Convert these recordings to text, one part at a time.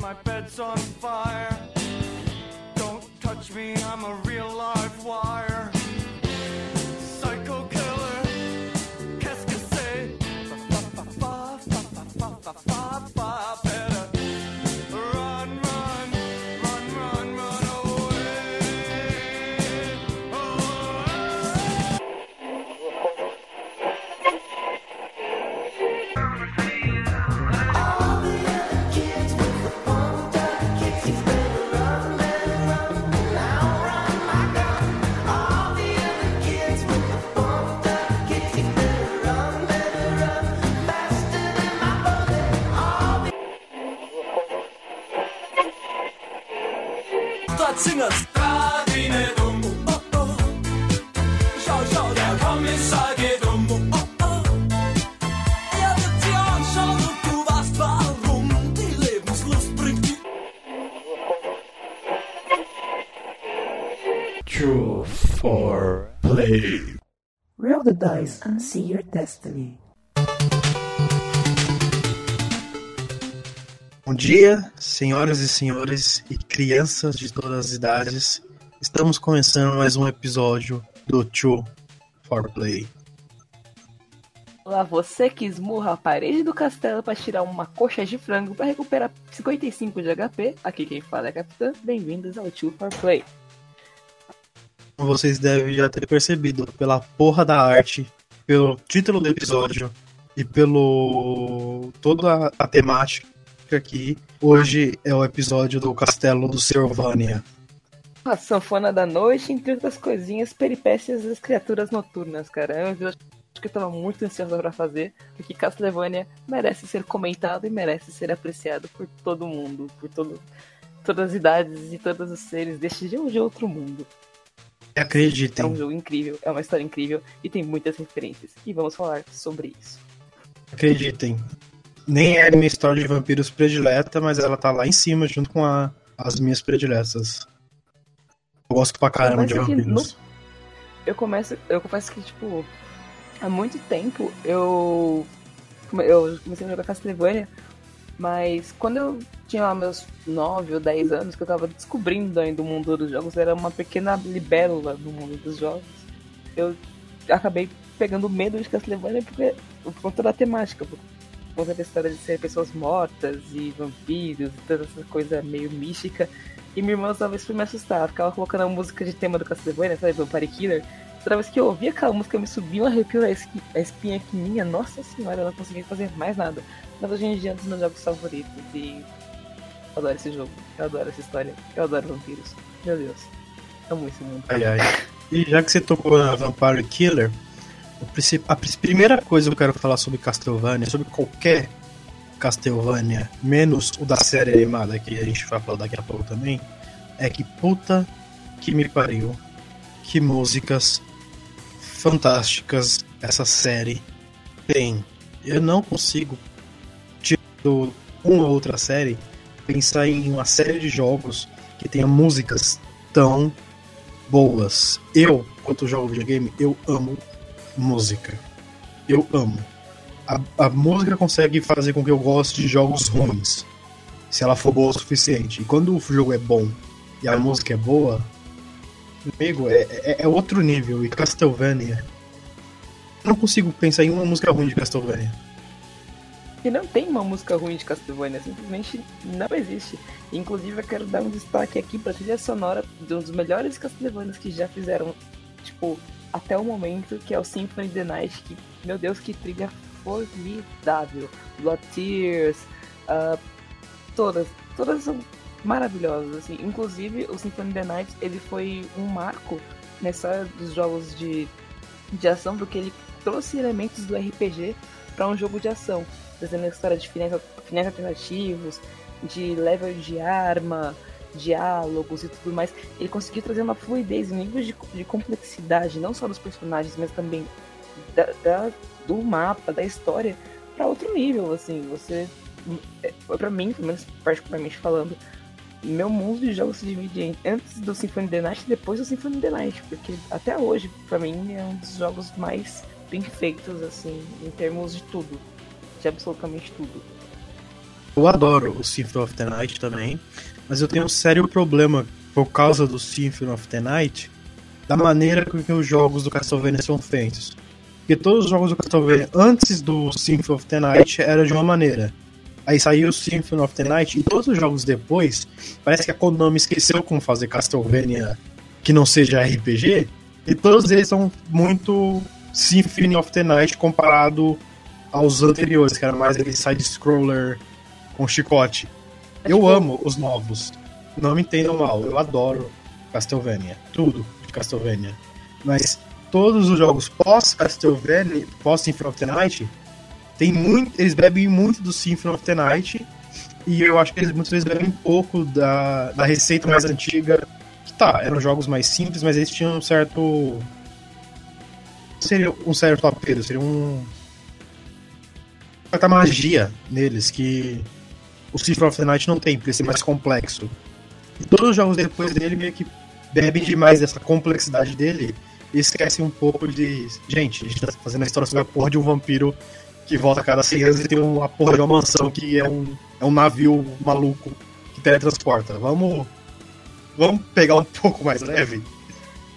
My bed's on fire. Don't touch me, I'm a real live see your destiny. Bom dia, senhoras e senhores e crianças de todas as idades. Estamos começando mais um episódio do True for Play. Olá, você que esmurra a parede do castelo para tirar uma coxa de frango para recuperar 55 de HP. Aqui quem fala é a Capitã. Bem-vindos ao Two for Play. Como vocês devem já ter percebido pela porra da arte, pelo título do episódio e pelo toda a, temática aqui, hoje é o episódio do Castelo do Silvânia. A sanfona da noite, entre outras coisinhas, peripécias das criaturas noturnas, cara. Um episódio que eu tava muito ansioso pra fazer, porque Castlevania merece ser comentado e merece ser apreciado por todo mundo, por todo, todas as idades e todos os seres deste de de outro mundo. É um Acreditem, jogo incrível, é uma história incrível e tem muitas referências. E vamos falar sobre isso. acreditem. Nem é minha história de vampiros predileta, mas ela tá lá em cima junto com a- as minhas prediletas. Eu gosto pra caramba de é vampiros. Eu começo, eu confesso que, tipo, há muito tempo eu, eu comecei a jogar Castlevania, mas quando eu tinha lá meus 9 ou 10 anos, que eu tava descobrindo ainda o mundo dos jogos, era uma pequena libélula no mundo dos jogos, eu acabei pegando medo de Castlevania porque, por conta da temática, por conta da história de ser pessoas mortas e vampiros e toda essa coisa meio mística. E minha irmã talvez foi me assustar. Ela ficava colocando a música de tema do Castlevania, sabe? Vampire Killer. Toda vez que eu ouvia aquela música, me subia um arrepio a espinha que minha, nossa senhora, eu não conseguia fazer mais nada. Mas hoje em dia é um dos meus jogos favoritos e. Adoro esse jogo, eu adoro essa história, eu adoro vampiros. Meu Deus, amo esse mundo. Ai, ai. E já que você tocou na Vampire Killer, a primeira coisa que eu quero falar sobre Castlevania, sobre qualquer Castlevania, menos o da série animada que a gente vai falar daqui a pouco também, é que puta que me pariu. Que músicas fantásticas essa série tem. Eu não consigo, tirando uma ou outra série, pensar em uma série de jogos que tenha músicas tão boas. Eu, quando jogo videogame, eu amo música. Eu amo. A, a música consegue fazer com que eu goste de jogos ruins. Se ela for boa o suficiente. E quando o jogo é bom e a música é boa, amigo, é, é, é outro nível. E Castlevania. Eu não consigo pensar em uma música ruim de Castlevania. E não tem uma música ruim de Castlevania, simplesmente não existe. Inclusive, eu quero dar um destaque aqui pra trilha sonora de um dos melhores Castlevanias que já fizeram, tipo, até o momento, que é o Symphony of the Night, que, meu Deus, que trilha formidável. Blood Tears, ah, todas, todas são maravilhosas, assim. Inclusive, o Symphony of the Night, ele foi um marco nessa dos jogos de, de ação, porque ele trouxe elementos do RPG para um jogo de ação a história de finais, finais alternativos, de level de arma, diálogos e tudo mais. Ele conseguiu trazer uma fluidez, um nível de, de complexidade, não só dos personagens, mas também da, da- do mapa, da história, para outro nível. Assim, você. Pra mim, pelo menos particularmente falando, meu mundo de jogos se divide antes do Symphony of the Night e depois do Symphony of the Night, porque até hoje, pra mim, é um dos jogos mais bem feitos, assim, em termos de tudo de absolutamente tudo. Eu adoro o Symphony of the Night também, mas eu tenho um sério problema por causa do Symphony of the Night da maneira com que os jogos do Castlevania são feitos. Porque todos os jogos do Castlevania antes do Symphony of the Night era de uma maneira. Aí saiu o Symphony of the Night e todos os jogos depois, parece que a Konami esqueceu como fazer Castlevania que não seja RPG, e todos eles são muito Symphony of the Night comparado aos anteriores, que era mais aquele side-scroller com chicote. É Eu tipo- amo os novos. Não me entendam mal, eu adoro Castlevania. Tudo de Castlevania. Mas todos os jogos pós-Castlevania, pós-Symphony of the Night, tem muito, eles bebem muito do Symphony of the Night. E eu acho que eles muitas vezes bebem um pouco da, da receita mais antiga. Que tá, eram jogos mais simples, mas eles tinham um certo. Seria um certo apelo, seria um. Certa magia neles que o Symphony of the Night não tem, por ser mais complexo. E todos os jogos depois dele meio que bebem demais dessa complexidade dele e esquecem um pouco de. Gente, a gente tá fazendo a história sobre a porra de um vampiro que volta a cada 100 anos e tem uma porra de uma mansão que é um, é um navio maluco que teletransporta. Vamos. Vamos pegar um pouco mais leve.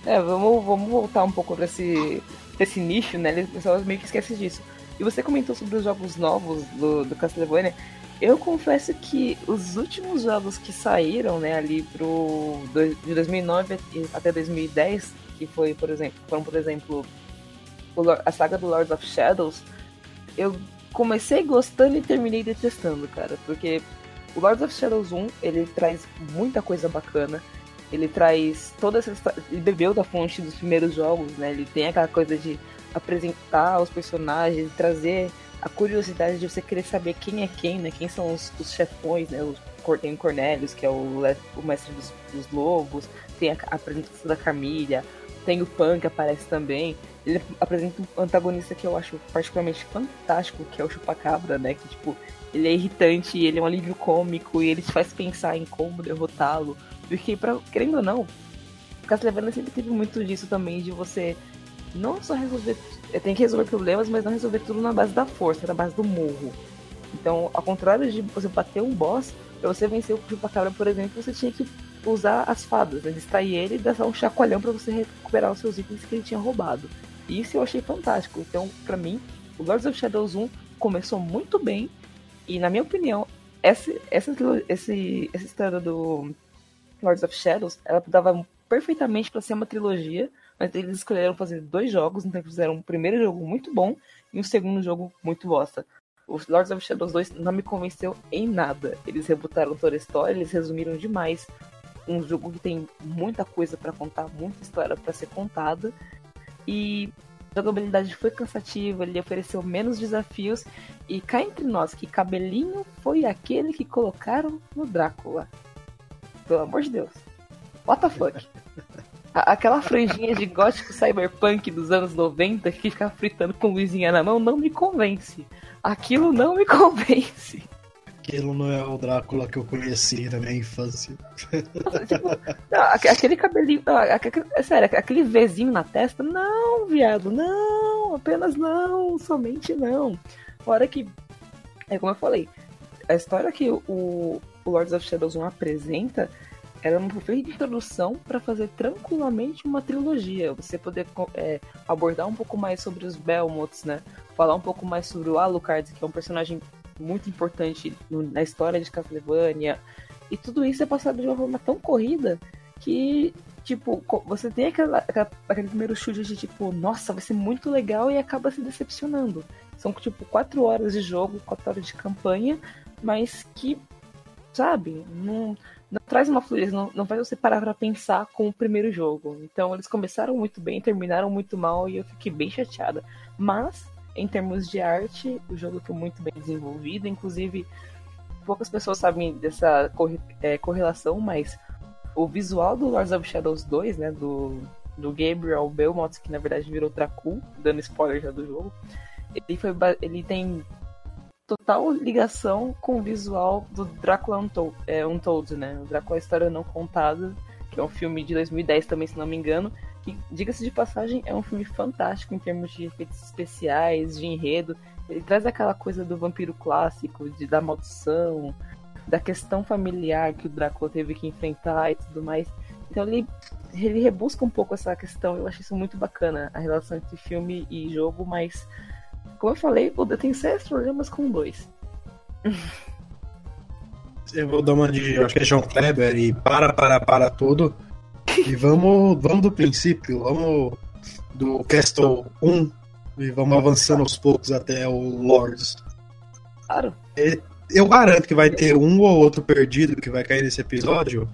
É, vamos, vamos voltar um pouco pra esse, pra esse nicho, né? O pessoal meio que esquece disso. E você comentou sobre os jogos novos do, do Castlevania. Eu confesso que os últimos jogos que saíram, né, ali pro de 2009 até 2010, que foi, por exemplo, foram, por exemplo, a saga do Lords of Shadows, eu comecei gostando e terminei detestando, cara, porque o Lords of Shadows 1, ele traz muita coisa bacana. Ele traz toda essa. Ele bebeu da fonte dos primeiros jogos, né? Ele tem aquela coisa de apresentar os personagens, trazer a curiosidade de você querer saber quem é quem, né? Quem são os, os chefões, né? O Cor- tem o Cornelius, que é o, o mestre dos, dos lobos, tem a, a apresentação da Camila, tem o Pan que aparece também. Ele apresenta um antagonista que eu acho particularmente fantástico, que é o Chupacabra, né? Que, tipo, ele é irritante, ele é um alívio cômico e ele te faz pensar em como derrotá-lo. Porque, pra, querendo ou não, Castlevania sempre teve muito disso também, de você não só resolver. eh, Tem que resolver problemas, mas não resolver tudo na base da força, na base do morro. Então, ao contrário de você bater um boss, pra você vencer o Chupacabra, por exemplo, você tinha que usar as fadas, né? distrair ele e dar um chacoalhão pra você recuperar os seus itens que ele tinha roubado. Isso eu achei fantástico. Então, pra mim, o Lords of Shadows 1 começou muito bem. E, na minha opinião, essa, essa, esse, essa história do Lords of Shadows, ela dava perfeitamente pra ser uma trilogia, mas eles escolheram fazer dois jogos, então fizeram um primeiro jogo muito bom e um segundo jogo muito bosta. O Lords of Shadows 2 não me convenceu em nada. Eles rebutaram toda a história, eles resumiram demais. Um jogo que tem muita coisa pra contar, muita história pra ser contada. E a jogabilidade foi cansativa, ele ofereceu menos desafios. E cá entre nós, que cabelinho foi aquele que colocaram no Drácula. Pelo amor de Deus. What the fuck? Aquela franjinha de gótico cyberpunk dos anos 90 que ficava fritando com luzinha na mão não me convence. Aquilo não me convence. Aquilo não é o Drácula que eu conheci na minha infância. Nossa, tipo, não, aque- aquele cabelinho. não, aque- aque- é sério, aquele Vzinho na testa, não, viado, não, apenas não, somente não. Fora que, é como eu falei, a história que o, o Lords of Shadows 1 apresenta era uma perfeita introdução para fazer tranquilamente uma trilogia. Você poder é, abordar um pouco mais sobre os Belmots, né? Falar um pouco mais sobre o Alucard, que é um personagem muito importante na história de Castlevania. E tudo isso é passado de uma forma tão corrida que, tipo, você tem aquela, aquela- aquele primeiro chute de tipo, nossa, vai ser muito legal e acaba se decepcionando. São, tipo, quatro horas de jogo, quatro horas de campanha, mas que, sabe, não, não traz uma fluidez, não, não faz você parar pra pensar com o primeiro jogo. Então, eles começaram muito bem, terminaram muito mal e eu fiquei bem chateada. Mas, em termos de arte, o jogo foi muito bem desenvolvido, inclusive poucas pessoas sabem dessa corre- é, correlação, mas o visual do Lords of Shadows 2, né, do, do Gabriel Belmont, que na verdade virou Dracul, dando spoiler já do jogo, ele, foi, ele tem total ligação com o visual do Drácula Untold, é, Untold, né, o Drácula História Não Contada, que é um filme de 2010 também, se não me engano, que, diga-se de passagem, é um filme fantástico em termos de efeitos especiais, de enredo, Ele traz aquela coisa do vampiro clássico, de da maldição, da questão familiar que o Drácula teve que enfrentar e tudo mais. Então ele, ele rebusca um pouco essa questão. Eu acho isso muito bacana, a relação entre filme e jogo, mas como eu falei, o The tem sérios problemas com dois. Eu vou dar uma de, acho que é João Kleber e para, para, para tudo. E vamos, vamos do princípio, vamos do Castle 1 e vamos avançando aos poucos até o Lords. Claro. Eu garanto que vai ter um ou outro perdido que vai cair nesse episódio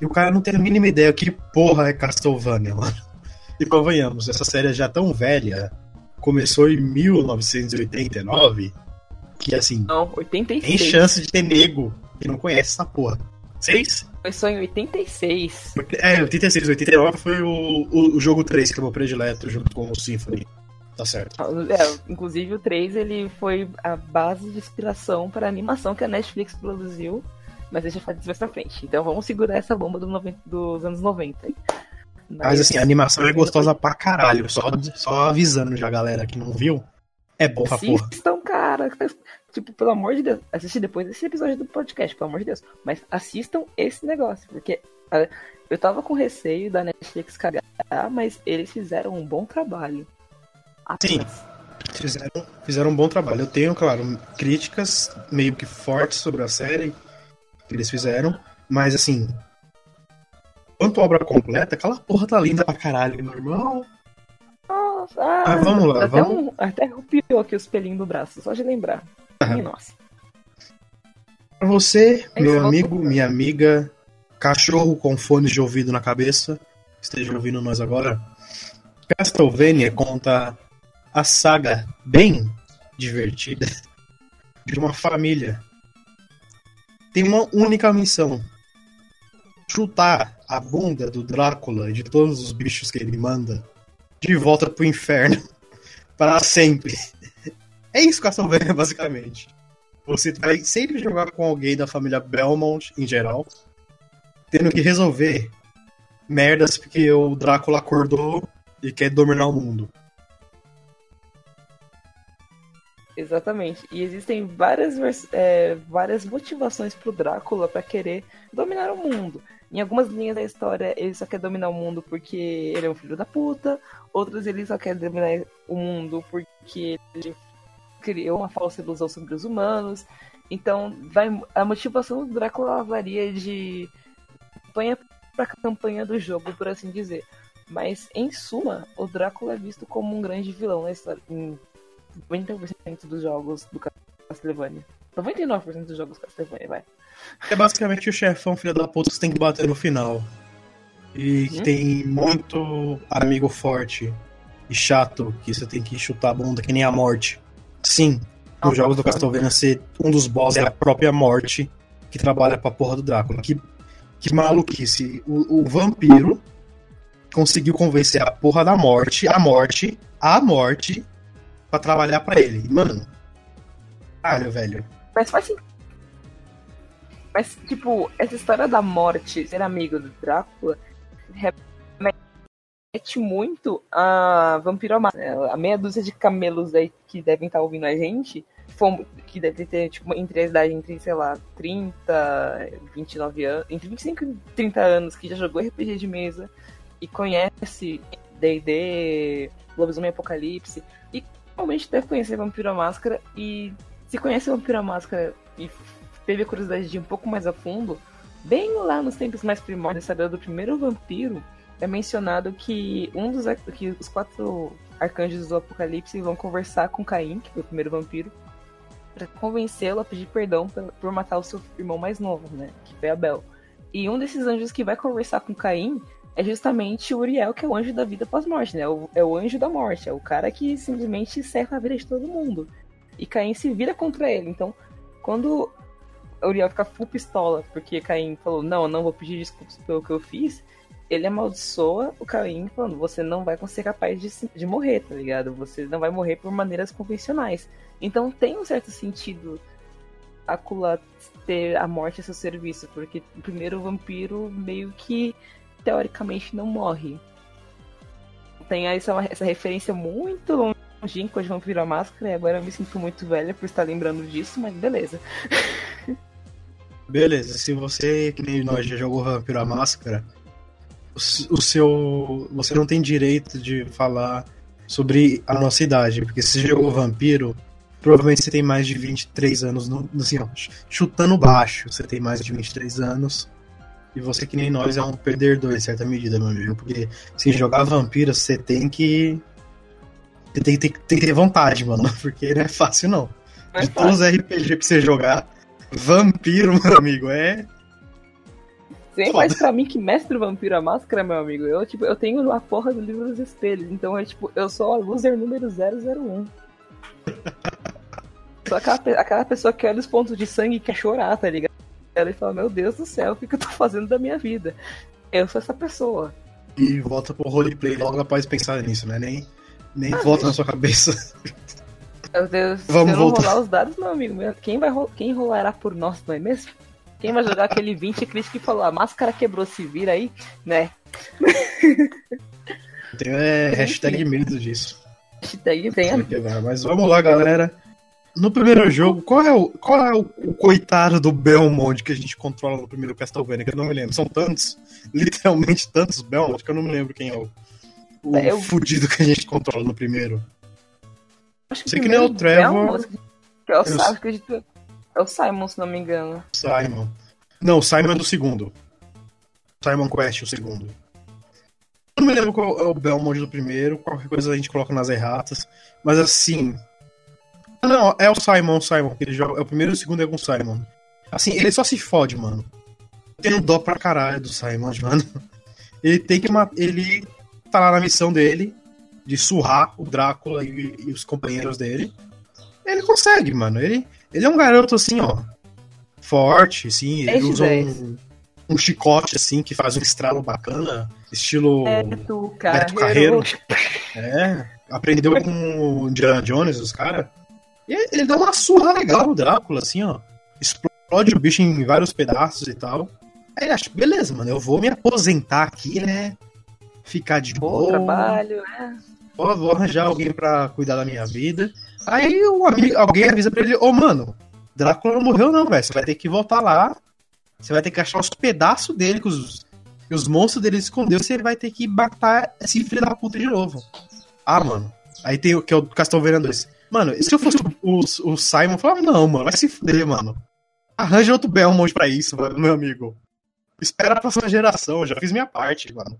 e o cara não tem a mínima ideia que porra é Castlevania, mano. E convenhamos, essa série é já tão velha, começou em 1989, que assim, Não, 86. tem chance de ter nego que não conhece essa porra. Seis? Começou em 86. É, 86, 89 foi o, o, o jogo 3 que é o meu predileto junto com o Symphony. Tá certo. É, inclusive o 3 ele foi a base de inspiração para a animação que a Netflix produziu, mas deixa eu falar disso mais pra frente. Então vamos segurar essa bomba do 90 dos anos 90. Mas assim, a animação é gostosa pra caralho. Só, só avisando já, galera, que não viu. É bom pra porra. Assistam, cara. Tipo, pelo amor de Deus. Assiste depois desse episódio do podcast, pelo amor de Deus. Mas assistam esse negócio, porque ah, eu tava com receio da Netflix cagar, mas eles fizeram um bom trabalho. Sim. Apenas. Fizeram, fizeram um bom trabalho. Eu tenho, claro, críticas meio que fortes sobre a série que eles fizeram, mas assim. Quanto obra completa, aquela porra tá linda pra caralho, meu irmão. Nossa, Ah, vamos lá, até vamos. Um, até arrepiou aqui os pelinhos do braço, só de lembrar. Nossa. Pra você, É meu amigo, volta. minha amiga, cachorro com fones de ouvido na cabeça, esteja ouvindo nós agora. Castlevania conta a saga bem divertida de uma família. Tem uma única missão: chutar a bunda do Drácula e de todos os bichos que ele manda de volta pro inferno para sempre. É isso Castlevania, basicamente. Você vai sempre jogar com alguém da família Belmont, em geral, tendo que resolver merdas porque o Drácula acordou e quer dominar o mundo. Exatamente. E existem várias, é, várias motivações pro Drácula pra querer dominar o mundo. Em algumas linhas da história, ele só quer dominar o mundo porque ele é um filho da puta. Outras, ele só quer dominar o mundo porque ele criou uma falsa ilusão sobre os humanos. Então, vai, a motivação do Drácula varia de campanha pra campanha do jogo, por assim dizer. Mas, em suma, o Drácula é visto como um grande vilão na história. Em 90% dos jogos do Castlevania. 99% dos jogos Castlevania, vai. É basicamente o chefão filho da puta que você tem que bater no final. E que Uhum. tem muito amigo forte e chato que você tem que chutar a bunda que nem a morte. Sim, nos jogos do. Castlevania, ser um dos boss é a própria morte que trabalha pra porra do Drácula. Que, que maluquice. O, o vampiro conseguiu convencer a porra da morte, a morte, a morte, pra trabalhar pra ele. Mano, caralho, velho. Mas faz sentido. Mas, tipo, essa história da morte ser amigo do Drácula remete muito a Vampiro né? A meia dúzia de camelos aí que devem estar ouvindo a gente, que deve ter, tipo, entre a idade entre, sei lá, 30, 29 anos, entre 25 e 30 anos, que já jogou RPG de mesa e conhece D&D, Lobisomem Apocalipse, e realmente deve conhecer Vampiro Máscara, e se conhece Vampiro Máscara e teve a curiosidade de ir um pouco mais a fundo, bem lá nos tempos mais primórdios, saber do primeiro vampiro, é mencionado que um dos que os quatro arcanjos do Apocalipse vão conversar com Caim, que foi o primeiro vampiro, para convencê-lo a pedir perdão por, matar o seu irmão mais novo, né, que foi Abel. E um desses anjos que vai conversar com Caim é justamente o Uriel, que é o anjo da vida pós-morte, né? O- é o anjo da morte, é o cara que simplesmente serra a vida de todo mundo. E Caim se vira contra ele. Então, quando Uriel fica full pistola, porque Caim falou, não, eu não vou pedir desculpas pelo que eu fiz, ele amaldiçoa o Caim falando, você não vai ser capaz de, de morrer, tá ligado? Você não vai morrer por maneiras convencionais. Então tem um certo sentido Drácula ter a morte a seu serviço, porque o primeiro vampiro meio que teoricamente não morre. Tem essa, essa referência muito longínqua de Vampiro a Máscara e agora eu me sinto muito velha por estar lembrando disso, mas beleza. Beleza, se você, que nem nós, já jogou Vampiro a Máscara, o, seu. Você não tem direito de falar sobre a nossa idade, porque se você jogou Vampiro, provavelmente você tem mais de 23 anos, no, assim, ó, chutando baixo, você tem mais de 23 anos. E você, que nem nós, é um perdedor em certa medida, meu amigo, porque se jogar Vampiro, você tem que. Você tem, que ter- tem que ter vontade, mano, porque não é fácil não. Não é De todos os RPG pra você jogar, Vampiro, meu amigo, é. Foda. mais pra mim que mestre Vampiro a Máscara, meu amigo. Eu, tipo, eu tenho a porra do livro dos espelhos. Então é tipo, eu sou a loser número 001. Sou aquela, aquela pessoa que olha os pontos de sangue e quer chorar, tá ligado? Ela fala, meu Deus do céu, o que, que eu tô fazendo da minha vida? Eu sou essa pessoa. E volta pro roleplay logo após pensar nisso, né? Nem, nem volta na sua cabeça. Meu Deus, Vamos se eu não voltar. rolar os dados, meu amigo, meu, quem, vai, quem rolará por nós, não é mesmo? Quem vai jogar aquele 20 crítico que falou, a máscara quebrou, se vira aí, né? Tem é, hashtag medo disso. Hashtag venha Mas vamos lá, galera. No primeiro jogo, qual é o, qual é o, o coitado do Belmont que a gente controla no primeiro Castlevania? Que eu não me lembro. São tantos, literalmente tantos Belmont que eu não me lembro quem é o, o É, eu- fudido que a gente controla no primeiro. Acho Sei que nem o Trevor. É o, que é o Eu Simon, acredito. É o Simon, se não me engano. Simon. Não, o Simon é do segundo. Simon Quest, o segundo. Eu não me lembro qual é o Belmont do primeiro, qualquer coisa a gente coloca nas erratas. Mas assim. Não, é o Simon, o Simon, que ele joga. É o primeiro e o segundo é com o Simon. Assim, ele só se fode, mano. Eu tenho dó pra caralho do Simon, mano. Ele tem que matar. Ele tá lá na missão dele de surrar o Drácula e, e os companheiros dele. Ele consegue, mano. Ele, ele é um garoto assim, ó. Forte, assim. Ele de usa um, um chicote, assim, que faz um estralo bacana. Estilo. Beto Beto Carreiro. Carreiro. É. Aprendeu com o Indiana Jones, os caras. E ele dá uma surra legal no Drácula, assim, ó. Explode o bicho em vários pedaços e tal. Aí ele acha, beleza, mano, eu vou me aposentar aqui, né? Ficar de Bom boa. trabalho, né? Vou, arranjar alguém pra cuidar da minha vida. Aí o amigo, alguém avisa pra ele, ô mano, Drácula não morreu não, velho. Você vai ter que voltar lá. Você vai ter que achar os pedaços dele que os, que os monstros dele escondeu. Você vai ter que matar esse filho da puta de novo. Ah, mano. Aí tem o que é o Castlevania 2. Mano, se eu fosse o, o, o Simon, eu falava, não, mano, vai se fuder, mano. Arranja outro Belmont pra isso, mano, meu amigo. Espera a próxima geração, eu já fiz minha parte, mano.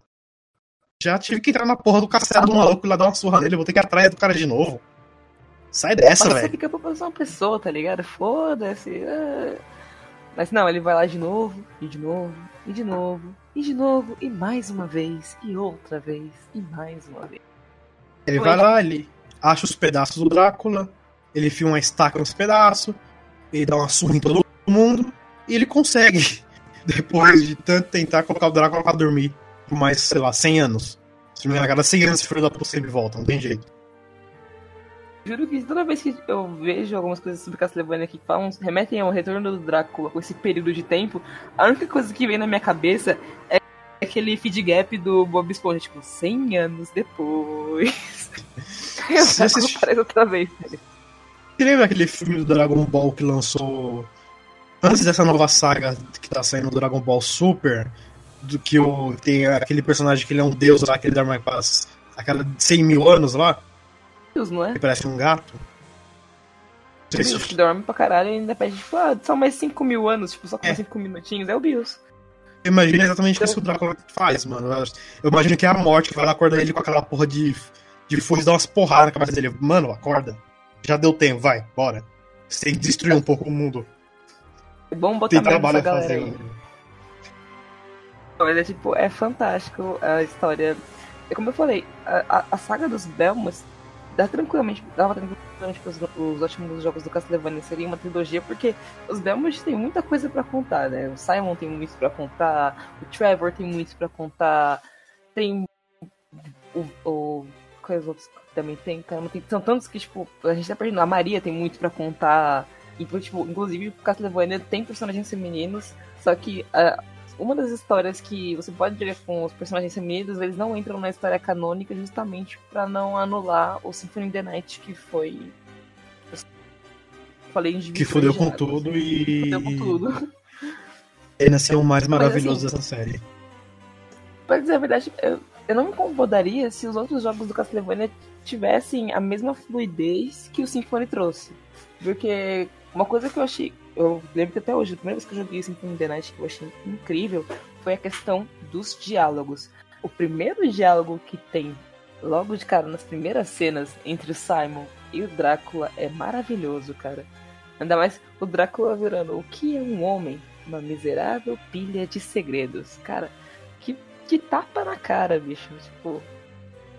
Já tive que entrar na porra do castelo do maluco e lá dar uma surra nele, eu vou ter que ir atrás do cara de novo. Sai dessa, Mas você velho. fica pra uma pessoa, tá ligado? Foda-se. ah. Mas não, ele vai lá de novo, e de novo, e de novo, e de novo, e mais uma vez, e outra vez, e mais uma vez. Ele vai lá, ele acha os pedaços do Drácula, ele enfia uma estaca nos pedaços, ele dá uma surra em todo mundo, e ele consegue, depois de tanto tentar colocar o Drácula pra dormir por mais, sei lá, 100 anos. Se não me engano, a cada 100 anos esse filho da puta sempre volta, não tem jeito. Juro que toda vez que eu vejo algumas coisas sobre Castlevania que falam, remetem ao retorno do Drácula com esse período de tempo, a única coisa que vem na minha cabeça é aquele feed gap do Bob Esponja, tipo, 100 anos depois. Eu Você assiste- aparece outra vez. velho. Você lembra aquele filme do Dragon Ball que lançou antes dessa nova saga que tá saindo do Dragon Ball Super? Do que o, tem aquele personagem que ele é um deus lá, que ele dá mais paz a cada 100 mil anos lá, Deus, não é? que parece um gato. Bios que dorme pra caralho e ainda pede, tipo, ah, só mais 5 mil anos, tipo, só com É. mais 5 minutinhos. É o Bios. Eu imagino exatamente isso que o Drácula faz, mano. Eu imagino que é a morte que vai lá acordar ele com aquela porra de, de foice, dar umas porradas na cabeça dele. Mano, acorda. Já deu tempo, vai, bora. Você tem que destruir um pouco o mundo. É bom botar Tem trabalho a fazer. aí. É tipo, é fantástico a história. É como eu falei, a, a, saga dos Belmont dá tranquilamente, dava tranquilamente para os, os últimos jogos do Castlevania seria uma trilogia, porque os Belmont tem muita coisa pra contar, né? O Simon tem muito pra contar, o Trevor tem muito pra contar, tem o. o quais outros também tem? Caramba, tem são tantos que, tipo, a gente tá perdendo. A Maria tem muito pra contar. Tipo, inclusive o Castlevania tem personagens femininos, só que ah, uma das histórias que você pode ver com os personagens femininos, eles não entram na história canônica justamente pra não anular o Symphony of the Night, que foi. Falei em Que fudeu com tudo e. Fudeu com tudo. Ele nasceu o mais Mas, maravilhoso assim, dessa série. Pra dizer a verdade, eu, eu não me incomodaria se os outros jogos do Castlevania tivessem a mesma fluidez que o Symphony trouxe. Porque uma coisa que eu achei. Eu lembro que até hoje, a primeira vez que eu joguei Symphony of the Night, que eu achei incrível, foi a questão dos diálogos. O primeiro diálogo que tem logo de cara nas primeiras cenas entre o Simon e o Drácula é maravilhoso, cara. Ainda mais o Drácula virando o que é um homem? Uma miserável pilha de segredos. Cara, que, que tapa na cara, bicho. Tipo,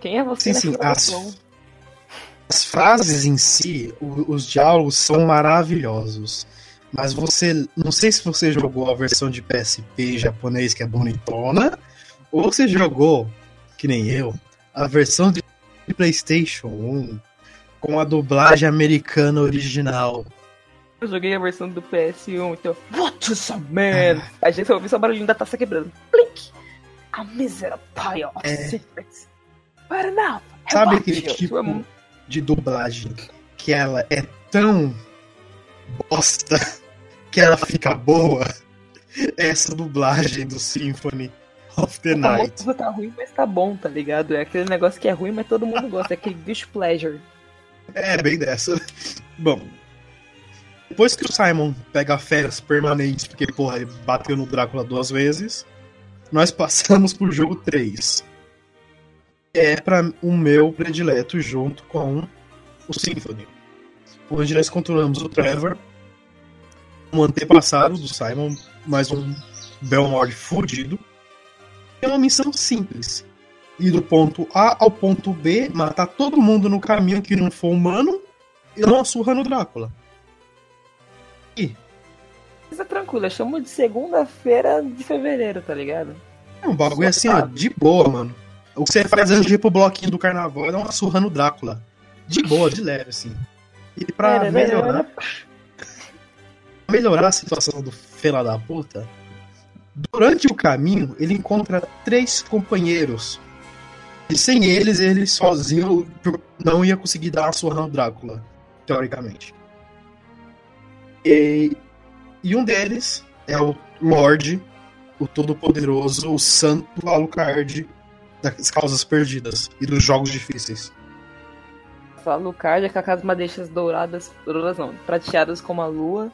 quem é você Sim, sim, as- frases em si, os diálogos são maravilhosos. Mas você. Não sei se você jogou a versão de PSP japonês, que é bonitona, ou você jogou, que nem eu, a versão de PlayStation 1 com a dublagem americana original. Eu joguei a versão do PS1, então. What is a man? A gente só ouviu só o barulhinho da taça quebrando. Blink! A miserable pile of É. secrets. But now, Sabe aquele tipo de dublagem que ela é tão bosta que ela fica boa? Essa dublagem do Symphony of the O Night. famoso tá ruim, mas tá bom, tá ligado? É aquele negócio que é ruim, mas todo mundo gosta. É aquele guilty pleasure. É, bem dessa. Bom, depois que o Simon pega férias permanentes, porque, porra, ele bateu no Drácula duas vezes, nós passamos pro jogo 3. É para o meu predileto junto com o Symphony. Onde nós controlamos o Trevor, um antepassado do Simon, mais um Belmore fudido. É uma missão simples. Ir do ponto A ao ponto B, matar todo mundo no caminho que não for humano e dar uma surra no Drácula. Mas é tranquilo, eu chamo de segunda-feira de fevereiro, tá ligado? É um bagulho assim, ó, de boa, mano. O que você faz antes de ir pro bloquinho do carnaval é dar uma surra no Drácula. De boa, de leve, assim. E pra era, melhorar, melhorar a situação do fela da puta, durante o caminho ele encontra três companheiros. E sem eles, ele sozinho não ia conseguir dar uma surra no Drácula, teoricamente. E, e um deles é o Lorde, o Todo-Poderoso, o Santo Alucard das causas perdidas e dos jogos difíceis. Fala o card é com aquelas madeixas douradas, douradas não, prateadas como a lua,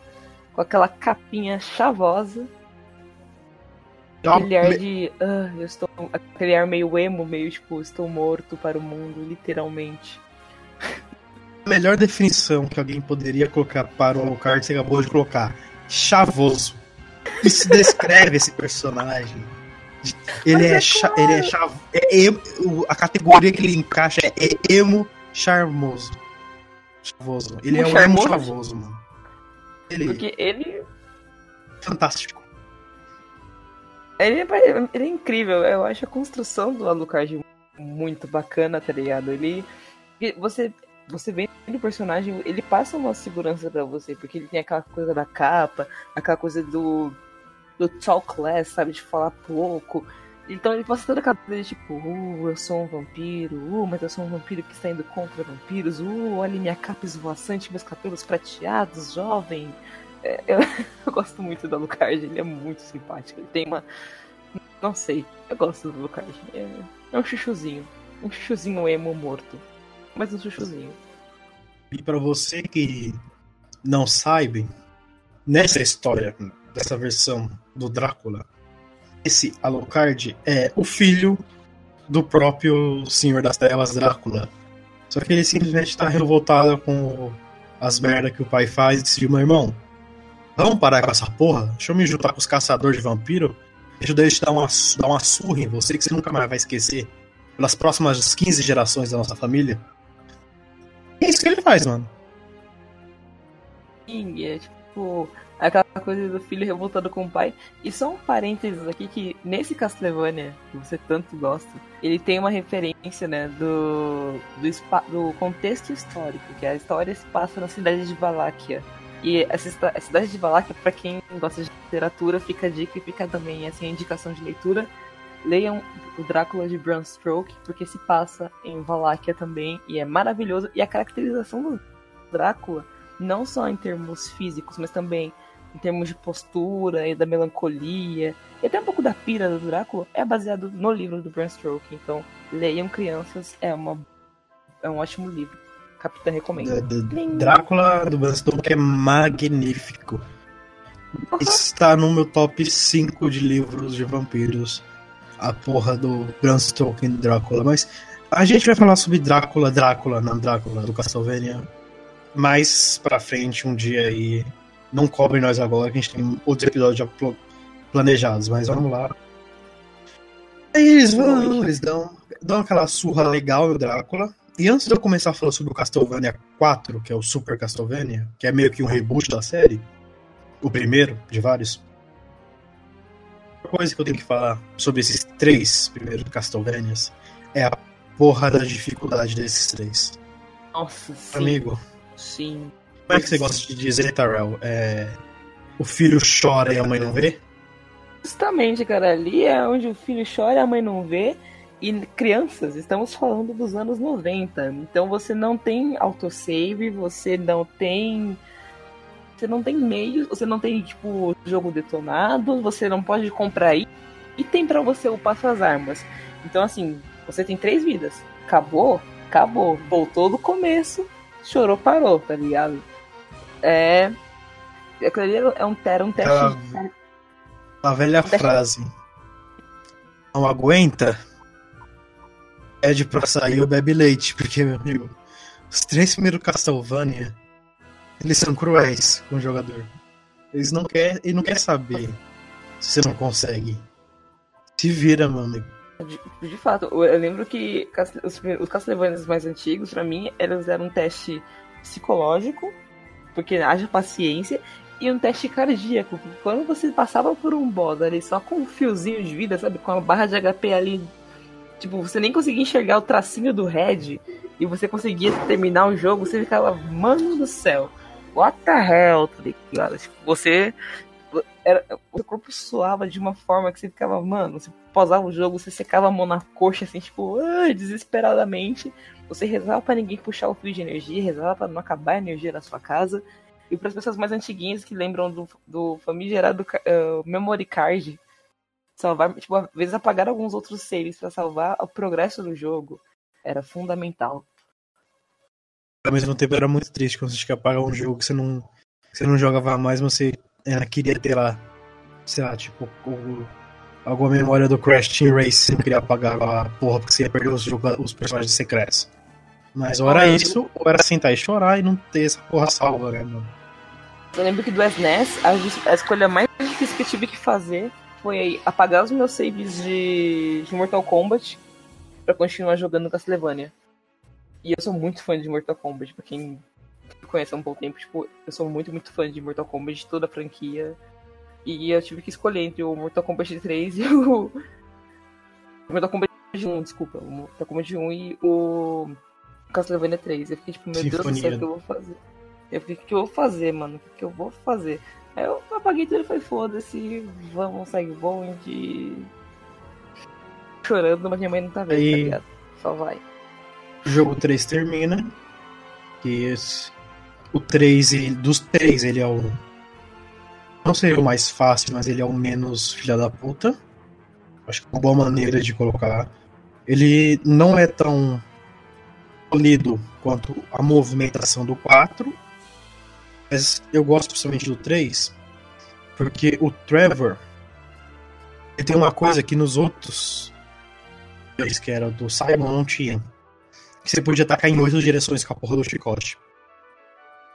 com aquela capinha chavosa, aquele ar de, ah, eu estou, aquele ar meio emo, meio tipo, estou morto para o mundo, literalmente. A melhor definição que alguém poderia colocar para o Alucard você acabou de colocar. Chavoso. Isso descreve esse personagem. Ele é, é cha- claro. ele é chavo. É emo- o- a categoria que ele encaixa é emo charmoso. Chavoso. Ele Um é um emo chavoso, mano. Ele é Porque ele, fantástico. ele, é, ele é incrível, eu acho a construção do Alucard muito bacana, tá ligado? Ele, você, você vendo o personagem, ele passa uma segurança pra você, porque ele tem aquela coisa da capa, aquela coisa do, do talk less, sabe, de falar pouco. Então ele passa toda a cabeça tipo, uh, eu sou um vampiro, uh, mas eu sou um vampiro que está indo contra vampiros, uh, olha minha capa esvoaçante, meus cabelos prateados, jovem. É, eu, eu gosto muito do Alucard, ele é muito simpático, ele tem uma. Não sei, eu gosto do Alucard. É, é um chuchuzinho. Um chuchuzinho emo morto. Mas um chuchuzinho. E pra você que não sabe, nessa história, dessa versão do Drácula, esse Alucard é o filho do próprio Senhor das Trevas, Drácula. Só que ele simplesmente tá revoltado com as merdas que o pai faz e decidiu, meu irmão, vamos parar com essa porra? Deixa eu me juntar com os caçadores de vampiro. Deixa eu te dar uma, dar uma surra em você que você nunca mais vai esquecer. Pelas próximas 15 gerações da nossa família. É isso que ele faz, mano. E é tipo. Aquela coisa do filho revoltado com o pai. E só um parênteses aqui que nesse Castlevania, que você tanto gosta, ele tem uma referência, né, do, do, do contexto histórico, que a história se passa na cidade de Valáquia. E essa a cidade de Valak, pra quem gosta de literatura, fica a dica e fica também assim, a indicação de leitura. Leiam o Drácula de Bram Stoker, porque se passa em Valáquia também, e é maravilhoso. E a caracterização do Drácula, não só em termos físicos, mas também em termos de postura e da melancolia, e até um pouco da pira do Drácula, é baseado no livro do Bram Stoker. Então, leiam crianças, é, uma, é um ótimo livro. Capitã recomenda. D- D- Drácula do Bram Stoker é magnífico. Está no meu top 5 de livros de vampiros. A porra do Bram Stoker em Drácula. Mas a gente vai falar sobre Drácula, Drácula, não Drácula, do Castlevania. Mais pra frente, um dia aí. Não cobre nós agora, que a gente tem outros episódios já pl- planejados, mas vamos lá. Aí eles vão, eles dão, dão aquela surra legal no Drácula. E antes de eu começar a falar sobre o Castlevania 4, que é o Super Castlevania, que é meio que um reboot da série, o primeiro de vários. Coisa que eu tenho que falar sobre esses três primeiros Castlevanias é a porra da dificuldade desses três. Nossa, sim. Amigo, Sim. Como é que você gosta de dizer, Tarell? É... O filho chora e a mãe não vê? Justamente, cara, ali é onde o filho chora e a mãe não vê. E crianças, estamos falando dos anos 90. Então você não tem autosave, você não tem. Você não tem meios, você não tem, tipo, jogo detonado, você não pode comprar item pra você upar suas armas. Então, assim, você tem três vidas. Acabou? Acabou. Voltou do começo, chorou, parou, tá ligado? É. Aquilo ali é um, era um teste. Aquela- A velha frase. Não aguenta? Pede pra sair ou bebe leite, porque, meu amigo, os três primeiros Castlevania, eles são cruéis com o jogador. Eles não querem, ele não quer saber se você não consegue. Se vira, meu amigo. De, de fato, eu lembro que os, os Castlevanias mais antigos, pra mim, eles eram um teste psicológico, porque haja paciência, e um teste cardíaco. Quando você passava por um boss ali só com um fiozinho de vida, sabe? Com a barra de HP ali, tipo, você nem conseguia enxergar o tracinho do Red, e você conseguia terminar o jogo, você ficava, mano do céu, what the hell, tá ligado? Tipo, você. Era, o corpo suava de uma forma que você ficava, mano, você pausava o jogo, você secava a mão na coxa, assim, tipo, "Ai", desesperadamente. Você rezava pra ninguém puxar o fio de energia, rezava pra não acabar a energia na sua casa. E para as pessoas mais antiguinhas que lembram do, do famigerado eh, memory card, salvar, tipo, às vezes apagar alguns outros saves pra salvar o progresso do jogo era fundamental. Ao mesmo tempo era muito triste quando você tinha que apagar um jogo que você não, que você não jogava mais, mas você queria ter lá, sei lá, tipo, o- alguma memória do Crash Team Race, não queria apagar a porra porque você ia perder os, os personagens secretos. Mas ou era isso, ou era sentar e chorar e não ter essa porra salva, né, mano? Eu lembro que do SNES, a, a escolha mais difícil que eu tive que fazer foi apagar os meus saves de, de Mortal Kombat pra continuar jogando Castlevania. E eu sou muito fã de Mortal Kombat, pra quem me conhece há um pouco tempo, tipo, eu sou muito, muito fã de Mortal Kombat, de toda a franquia. E eu tive que escolher entre o Mortal Kombat 3 e o. Mortal Kombat 1, desculpa. O Mortal Kombat 1 e o Castlevania 3. Eu fiquei tipo, meu Deus do céu, Sinfonia. o que eu vou fazer? Eu fiquei, o que eu vou fazer, mano? O que eu vou fazer? Aí eu apaguei tudo e falei, foda-se, vamos sair bonde. Chorando, mas minha mãe não tá vendo, Aí- tá ligado? Só vai. O jogo 3 termina. Que esse, o 3, ele, dos 3, ele é o. Não seria o mais fácil, mas ele é o menos filha da puta. Acho que é uma boa maneira de colocar. Ele não é tão polido quanto a movimentação do 4. Mas eu gosto principalmente do 3. Porque o Trevor. Ele tem uma coisa que nos outros. dois, Que era do Simon, não tinha que você podia atacar em oito direções com a porra do chicote.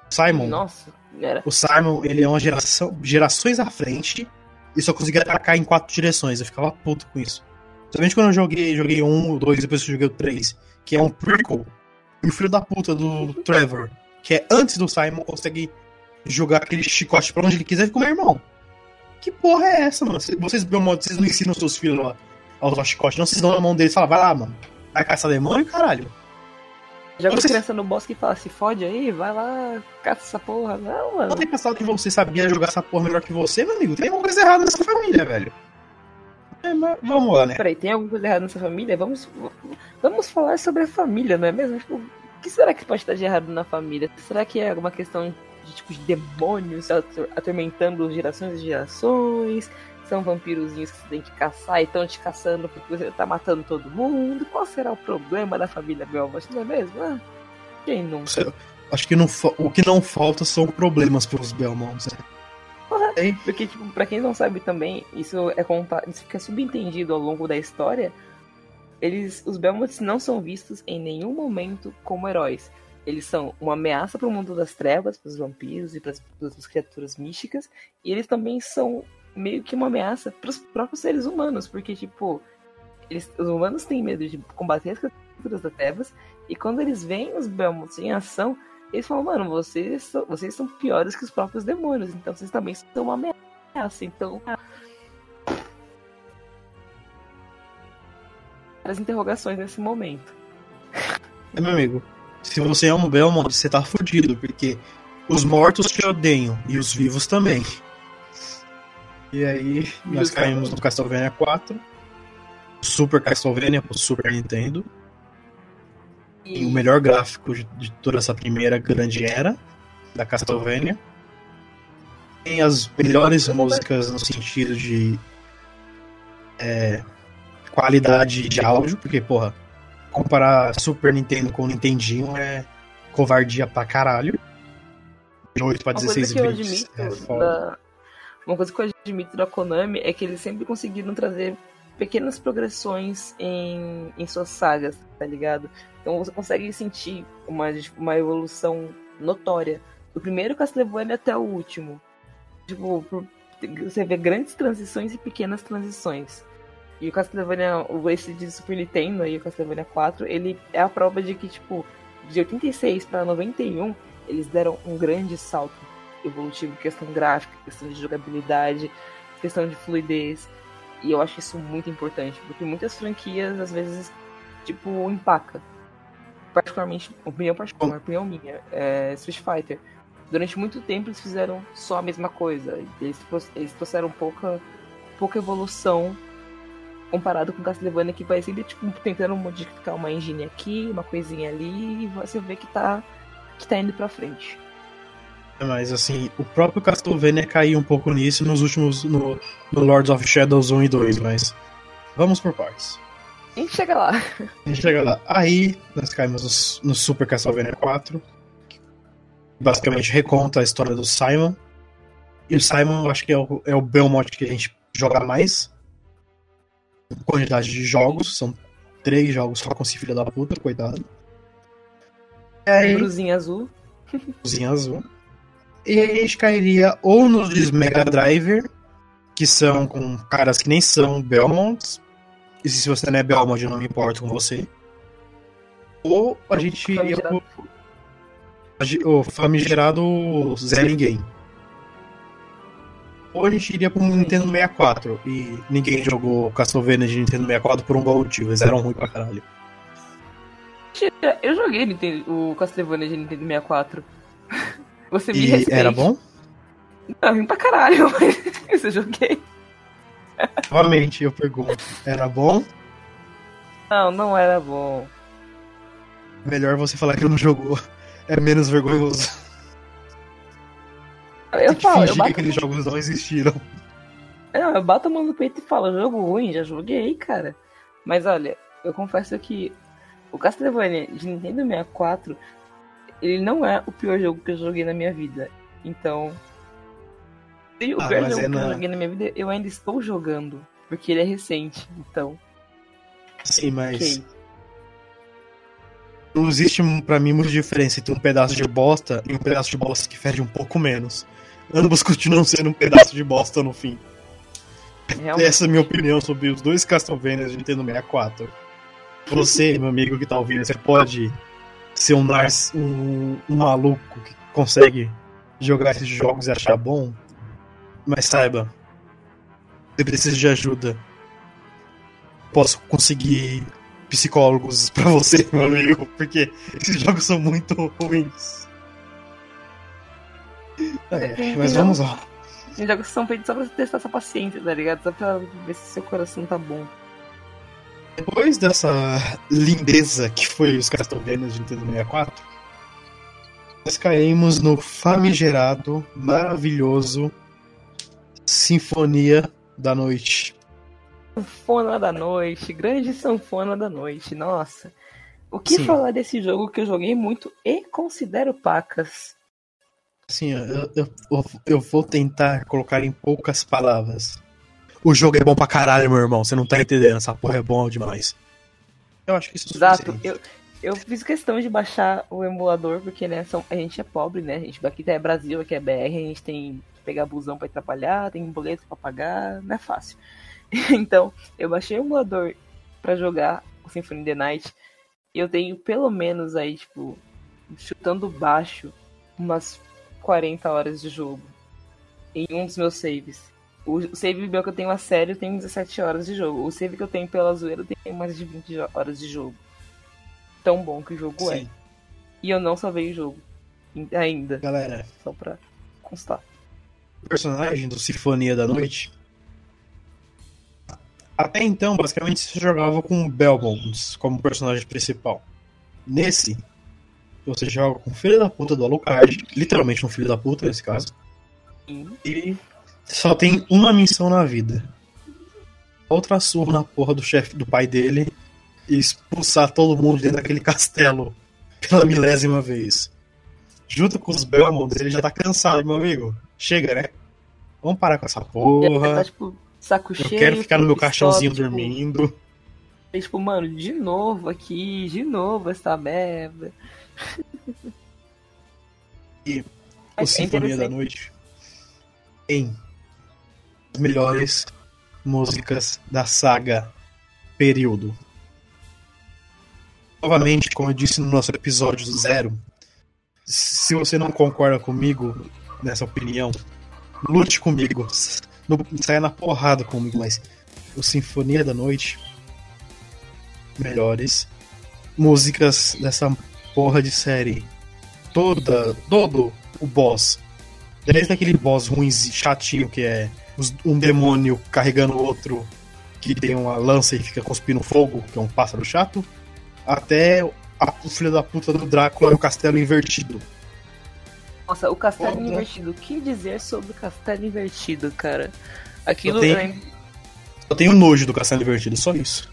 Simon, Nossa, era. o Simon, ele é uma geração, gerações à frente e só conseguia atacar em quatro direções. Eu ficava puto com isso. Somente quando eu joguei, joguei um, o dois, depois eu joguei o três, que é um prequel. E o filho da puta do Trevor, que é antes do Simon, consegue jogar aquele chicote pra onde ele quiser e ficou meu irmão. Que porra é essa, mano? Vocês, meu modo, vocês não ensinam seus filhos lá a usar chicote, não vocês dão na mão deles e falam, vai lá, mano. Vai caçar demônio, caralho. Joga Você- criança no bosque e fala, se fode aí, vai lá, caça essa porra. Não, mano. Tenho pensado que você sabia jogar essa porra melhor que você, meu amigo. Tem alguma coisa errada nessa família, velho. É, mas vamos lá, né? Peraí, tem alguma coisa errada nessa família? Vamos, vamos falar sobre a família, não é mesmo? Tipo, o que será que pode estar de errado na família? Será que é alguma questão de tipo de demônios ator- atormentando gerações e gerações? São vampirozinhos que você tem que caçar e estão te caçando porque você tá matando todo mundo? Qual será o problema da família Belmont, não é mesmo? Ah, quem não? Acho que não o que não falta são problemas pros Belmonts. Né? Ei, Porque, tipo, pra quem não sabe também, isso é contado, isso fica subentendido ao longo da história. Eles, os Belmonts não são vistos em nenhum momento como heróis. Eles são uma ameaça para o mundo das trevas, para os vampiros e para as criaturas místicas. E eles também são meio que uma ameaça para os próprios seres humanos, porque, tipo, eles, os humanos têm medo de combater as criaturas das trevas. E quando eles veem os Belmonts em ação, eles falam, mano, vocês, são- vocês são piores que os próprios demônios, então vocês também são uma ameaça. Então. As interrogações nesse momento. É, meu amigo, se você é um Belmont, você tá fudido, porque os mortos te odeiam e os vivos também. E aí, nós caímos no Castlevania 4, Super Castlevania pro Super Nintendo, e o melhor gráfico de, de toda essa primeira grande era da Castlevania. Tem as melhores músicas no sentido de é, qualidade de áudio, porque, porra, comparar Super Nintendo com o Nintendinho é covardia pra caralho. De 8 pra Uma coisa 16 que eu bits. É foda. da... Uma coisa que eu admito da Konami é que eles sempre conseguiram trazer pequenas progressões em, em suas sagas, tá ligado? Então você consegue sentir uma, uma evolução notória do primeiro Castlevania até o último. Tipo, você vê grandes transições e pequenas transições. E o Castlevania, esse de Super Nintendo e o Castlevania 4, ele é a prova de que, tipo, de 86 para 91, eles deram um grande salto evolutivo, questão gráfica, questão de jogabilidade, questão de fluidez. E eu acho isso muito importante, porque muitas franquias, às vezes, tipo, empaca. Particularmente, opinião particular, opinião minha, é Street Fighter. Durante muito tempo eles fizeram só a mesma coisa. Eles, eles trouxeram pouca, pouca evolução comparado com Castlevania, que vai sempre, tipo, tentando modificar uma engine aqui, uma coisinha ali, e você vê que tá, que tá indo pra frente. Mas assim, o próprio Castlevania caiu um pouco nisso nos últimos. no, no Lords of Shadows 1 e 2, mas. Vamos por partes. A gente chega lá. A gente chega lá. Aí, nós caímos no, no Super Castlevania 4. que Basicamente reconta a história do Simon. E o Simon, eu acho que é o, é o Belmont que a gente joga mais. Quantidade de jogos, são três jogos só com esse filho da puta, coitado. E aí, azul. Cozinha azul. E a gente cairia ou nos Mega Driver, que são com caras que nem são Belmonts. E se você não é Belmont, eu não me importo com você. Ou a gente iria pro o famigerado Zé Ninguém. Ou a gente iria pro Nintendo 64. E ninguém jogou Castlevania de Nintendo 64 por um bom motivo. Eles eram ruins pra caralho. Eu joguei o Castlevania de Nintendo 64. Você me E respeita. era bom? Não, ruim pra caralho, mas eu joguei. Novamente, eu pergunto. Era bom? Não, não era bom. Melhor você falar que não jogou. É menos vergonhoso. Eu Tem que falo, eu fingir que bato, aqueles jogos não existiram. não, eu bato a mão no peito e falo, jogo ruim, já joguei, cara. Mas olha, eu confesso que o Castlevania de Nintendo 64, ele não é o pior jogo que eu joguei na minha vida. Então, se o Ah, pior jogo é que eu na- joguei na minha vida, eu ainda estou jogando. Porque ele é recente, então, Sim, mas ok. não existe pra mim muita diferença entre um pedaço de bosta e um pedaço de bosta que fede um pouco menos. Ambos continuam sendo um pedaço de bosta no fim. Realmente, Essa é a minha opinião sobre os dois Castlevanias de Nintendo 64. Você, meu amigo que tá ouvindo, você pode ser um, nar- um, um maluco que consegue jogar esses jogos e achar bom, mas saiba, você precisa de ajuda. Posso conseguir psicólogos pra você, meu amigo, porque esses jogos são muito ruins. É, mas vamos lá. Tem jogos são feitos só pra testar essa paciência, tá ligado? Só pra ver se seu coração tá bom. Depois dessa lindeza que foi os Castlevanias de Nintendo 64, nós caímos no famigerado, maravilhoso Sinfonia da Noite. Sanfona da noite, grande sanfona da noite, nossa. O que Sim. falar desse jogo que eu joguei muito e considero pacas? Eu, eu, eu- eu vou tentar colocar em poucas palavras. O jogo é bom pra caralho, meu irmão. Você não tá entendendo. Essa porra é bom demais. Eu acho que isso é Exato, eu, eu fiz questão de baixar o emulador, porque né, são- a gente é pobre, né? A gente, aqui é Brasil, aqui é BR, a gente tem que pegar busão pra ir trabalhar, tem boleto pra pagar, não é fácil. então, eu baixei o emulador pra jogar o Symphony of the Night, e eu tenho pelo menos aí, tipo, chutando baixo, umas 40 horas de jogo em um dos meus saves. O save meu que eu tenho a sério tem 17 horas de jogo. O save que eu tenho pela zoeira tem mais de 20 jo- horas de jogo. Tão bom que o jogo é. Sim. E eu não salvei o jogo. in- Ainda. Galera, Só pra constar. o personagem do Sinfonia da Noite. Até então, basicamente, você jogava com o Belmont como personagem principal. Nesse, você joga com o filho da puta do Alucard, literalmente um filho da puta nesse caso, Sim. e só tem uma missão na vida. Outra surra na porra do chefe do pai dele e expulsar todo mundo dentro daquele castelo pela milésima vez. Junto com os Belmont, ele já tá cansado, meu amigo. Chega, né? Vamos parar com essa porra. tá, tipo, saco Eu cheio. quero ficar no meu caixãozinho tipo, dormindo. e, tipo, mano, de novo aqui, de novo essa merda. E É o Sinfonia da. Noite tem as melhores músicas da saga Período. Novamente, como eu disse no nosso episódio zero, se você não concorda comigo nessa opinião, lute comigo. Não saia na porrada comigo, mas o Sinfonia da Noite melhores músicas dessa porra de série. Toda, todo o boss. Desde aquele boss ruim, chatinho que é um demônio carregando outro que tem uma lança e fica cuspindo fogo, que é um pássaro chato, até a, o filho da puta do Drácula e o castelo invertido. Nossa, o castelo Foda. invertido. O que dizer sobre o castelo invertido, cara? Aquilo, Eu tenho- né, Eu tenho nojo do castelo invertido, só isso.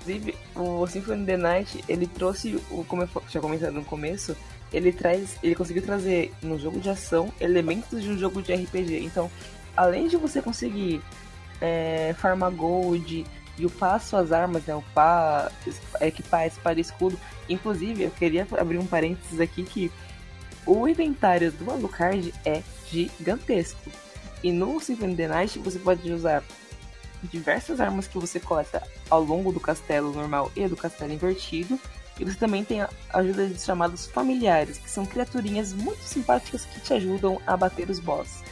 inclusive, o Symphony of the Night, ele trouxe, o, como eu tinha comentado no começo, ele traz, ele conseguiu trazer no jogo de ação elementos de um jogo de RPG. Então, além de você conseguir é, farmar gold e upar suas armas, né, upar, equipar espada e escudo. Inclusive, eu queria abrir um parênteses aqui que o inventário do Alucard é gigantesco. E no Symphony of the Night você pode usar diversas armas que você coleta ao longo do castelo normal e do castelo invertido. E você também tem a ajuda de chamados familiares, que são criaturinhas muito simpáticas que te ajudam a bater os boss.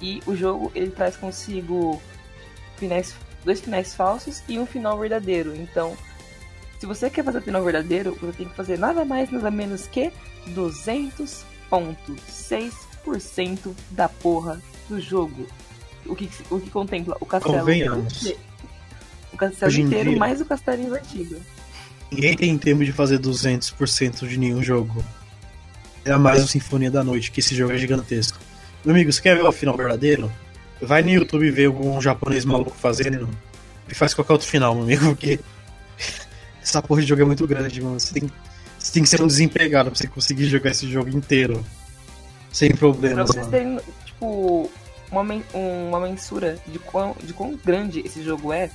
E o jogo ele traz consigo finais, dois finais falsos e um final verdadeiro. Então, se você quer fazer o final verdadeiro, você tem que fazer nada mais nada menos que 200.6% da porra do jogo. O que, o que contempla o castelo Convenhamos. inteiro. O castelo Hoje inteiro dia- mais o castelo invertido. Ninguém tem tempo de fazer 200% de nenhum jogo. Ainda mais o Sinfonia da Noite, que esse jogo é gigantesco. Meu amigo, você quer ver o final verdadeiro? Vai no YouTube ver algum japonês maluco fazendo e faz qualquer outro final, meu amigo, porque essa porra de jogo é muito grande, mano. Você tem, você tem que ser um desempregado pra você conseguir jogar esse jogo inteiro. Sem Pra problemas, vocês mano. terem, tipo, uma, men- uma mensura de quão, de quão grande esse jogo é,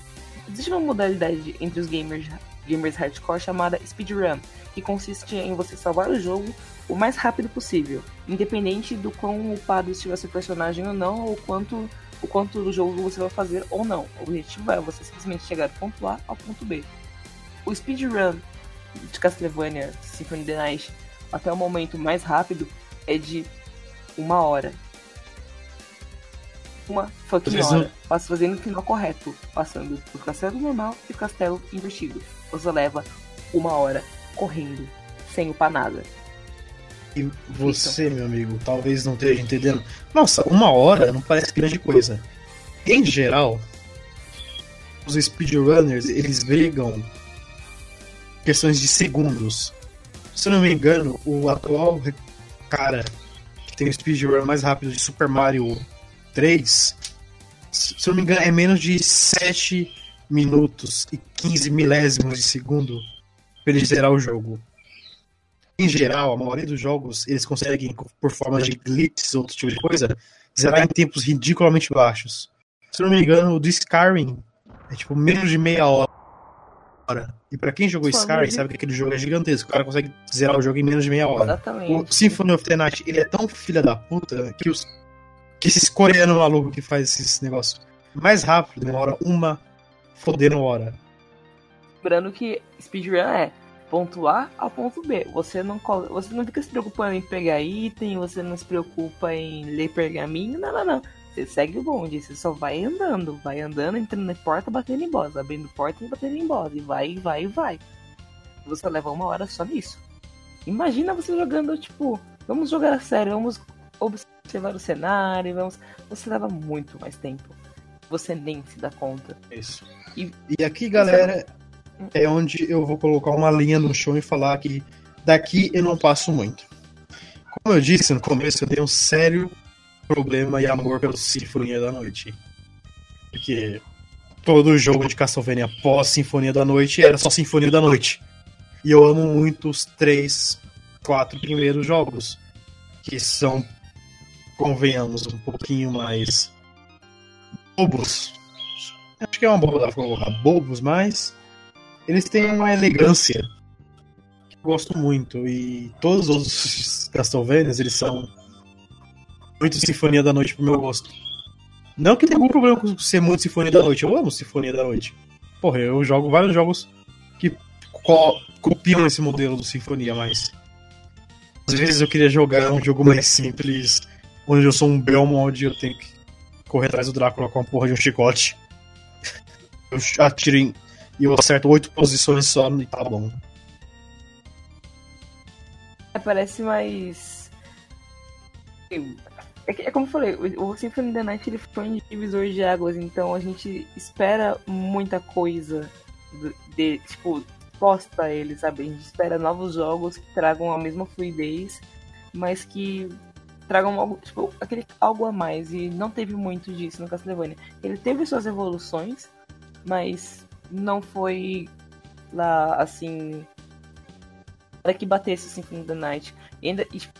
existe uma modalidade entre os gamers, gamers hardcore chamada speedrun, que consiste em você salvar o jogo o mais rápido possível, independente do quão upado estiver seu personagem ou não, ou quanto, o quanto do jogo você vai fazer ou não. O objetivo é você simplesmente chegar do ponto A ao ponto B. O speedrun de Castlevania Symphony of the Night até o momento mais rápido é de uma hora. uma fucking Talvez hora, passa fazendo o final correto, passando o castelo normal e o castelo invertido. Você leva uma hora correndo, sem upar nada. E você, meu amigo, talvez não esteja entendendo. Nossa, uma hora não parece grande coisa. Em geral, os speedrunners, eles brigam questões de segundos. Se eu não me engano, o atual cara que tem o speedrun mais rápido de Super Mario 3, se eu não me engano, é menos de 7 minutos e 15 milésimos de segundo pra ele zerar o jogo. Em geral, a maioria dos jogos eles conseguem, por forma de glitches ou outro tipo de coisa, zerar em tempos ridiculamente baixos. Se não me engano, o do Skyrim é tipo menos de meia hora. E pra quem jogou Pô, Skyrim, mas- sabe que aquele jogo é gigantesco. O cara consegue zerar o jogo em menos de meia hora. Exatamente. O Symphony of the Night, ele é tão filha da puta que os que esses coreanos malucos que faz esses negócios mais rápido demora uma fodendo hora. Lembrando que speedrun é ponto A ao ponto B. Você não, você não fica se preocupando em pegar item, você não se preocupa em ler pergaminho, não, não, não. Você segue o bonde, você só vai andando, vai andando, entrando na porta, batendo em boss, abrindo porta e batendo em boss, e vai, vai, vai. Você leva uma hora só nisso. Imagina você jogando, tipo, vamos jogar a sério, vamos observar o cenário, vamos. Você leva muito mais tempo. Você nem se dá conta. Isso. E- E aqui, galera, é onde eu vou colocar uma linha no chão e falar que daqui eu não passo muito. Como eu disse no começo, eu tenho um sério problema e amor pelo Sinfonia da Noite. Porque todo jogo de Castlevania pós Sinfonia da Noite era só Sinfonia da Noite. E eu amo muito os três, quatro primeiros jogos. Que são, convenhamos, um pouquinho mais bobos. Acho que é uma palavra pra colocar. Bobos, mas eles têm uma elegância que eu gosto muito. E todos os Castlevanias, eles são muito Sinfonia da Noite pro meu gosto. Não que tenha algum problema com ser muito Sinfonia da Noite. Eu amo Sinfonia da Noite. Porra, eu jogo vários jogos que co- copiam esse modelo do Sinfonia, mas. Às vezes eu queria jogar um jogo mais simples, onde eu sou um Belmont e eu tenho que correr atrás do Drácula com a porra de um chicote. Eu atiro em, e eu acerto oito posições só e tá bom. É, parece mais. É, é como eu falei, o, Symphony of the Night ele foi um divisor de águas, então a gente espera muita coisa do- de, tipo, posta ele, sabe? A gente espera novos jogos que tragam a mesma fluidez, mas que tragam algo, tipo, aquele algo a mais. E não teve muito disso no Castlevania. Ele teve suas evoluções, mas não foi lá assim para que batesse Symphony of the Night. E ainda, e, tipo,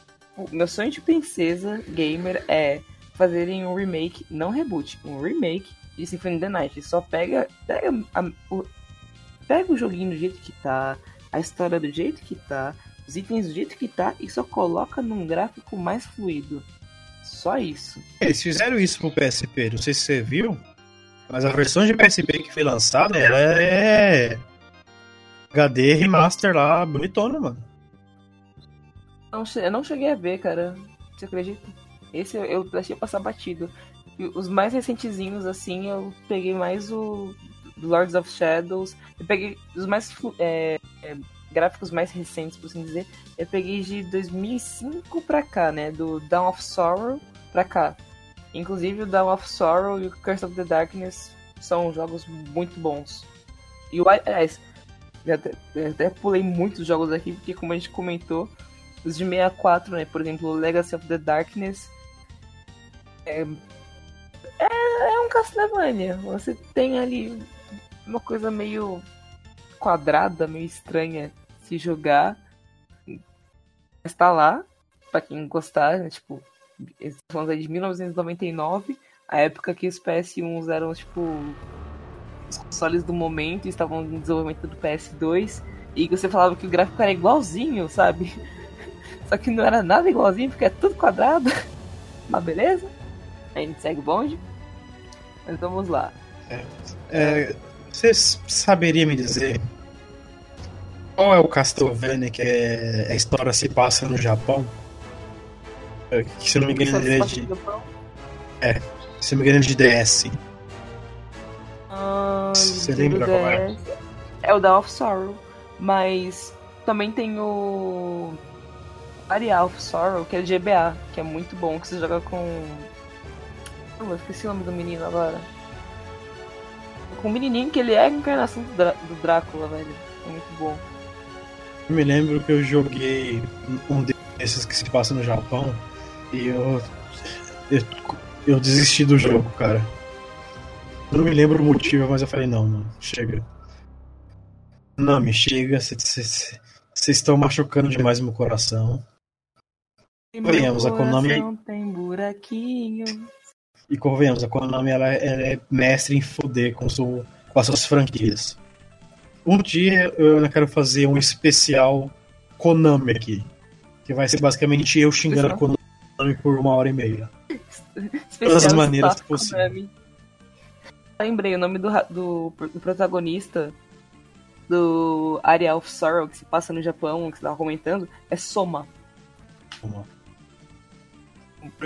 meu sonho de princesa gamer é fazerem um remake, não reboot, um remake de Symphony of the Night. Só pega, pega, a- o, pega o joguinho do jeito que tá, a história do jeito que tá, os itens do jeito que tá e só coloca num gráfico mais fluido. Só isso. Eles fizeram isso pro PSP, não sei se você viu, mas a versão de PSP que foi lançada, ela é HD remaster lá, bonitona, mano. Não, eu não cheguei a ver, cara. Você acredita? Esse eu, eu deixei passar batido. E os mais recentezinhos, assim, eu peguei mais o Lords of Shadows. Eu peguei os mais é, é, gráficos mais recentes, por assim dizer. Eu peguei de 2005 pra cá, né? Do Dawn of Sorrow pra cá. Inclusive o Dawn of Sorrow e o Curse of the Darkness são jogos muito bons. E o aliás, eu até, eu até pulei muitos jogos aqui, porque como a gente comentou, os de 64, né? Por exemplo, Legacy of the Darkness. É, é, é um Castlevania. Você tem ali uma coisa meio quadrada, meio estranha se jogar. Mas tá lá, pra quem gostar, né? Tipo, falando aí de 1999, a época que os PS1 eram, tipo, os consoles do momento estavam em desenvolvimento do PS2. E você falava que o gráfico era igualzinho, sabe? Só que não era nada igualzinho, porque é tudo quadrado. Mas beleza? A gente segue o bonde. Mas vamos lá. É, você s- saberia me dizer qual é o Castlevania que é, a história se passa no Japão? É, se eu não me engano, ele é de, Se não me engano, de DS. Ah, Você lembra qual é? É o da of Sorrow. Mas também tem o. Aria of Sorrow, que é GBA, que é muito bom, que você joga com. Eu esqueci o nome do menino agora. Com o menininho que ele é a encarnação do, Drá- do Drácula, velho. É muito bom. Eu me lembro que eu joguei um desses que se passa no Japão e eu, eu, eu desisti do jogo, cara. Eu não me lembro o motivo, mas eu falei, não, mano, chega. Não, me chega, vocês estão machucando demais meu coração. Convenhamos, a Konami- tem buraquinho. E convenhamos, a Konami ela, ela é mestre em foder com, seu, com as suas franquias. Um dia eu ainda quero fazer um especial Konami aqui. Que vai ser basicamente eu xingando a Konami por uma hora e meia. Todas as maneiras. Konami. Lembrei o nome do, do, do protagonista do Area of Sorrow, que se passa no Japão, que você tava comentando, é Soma.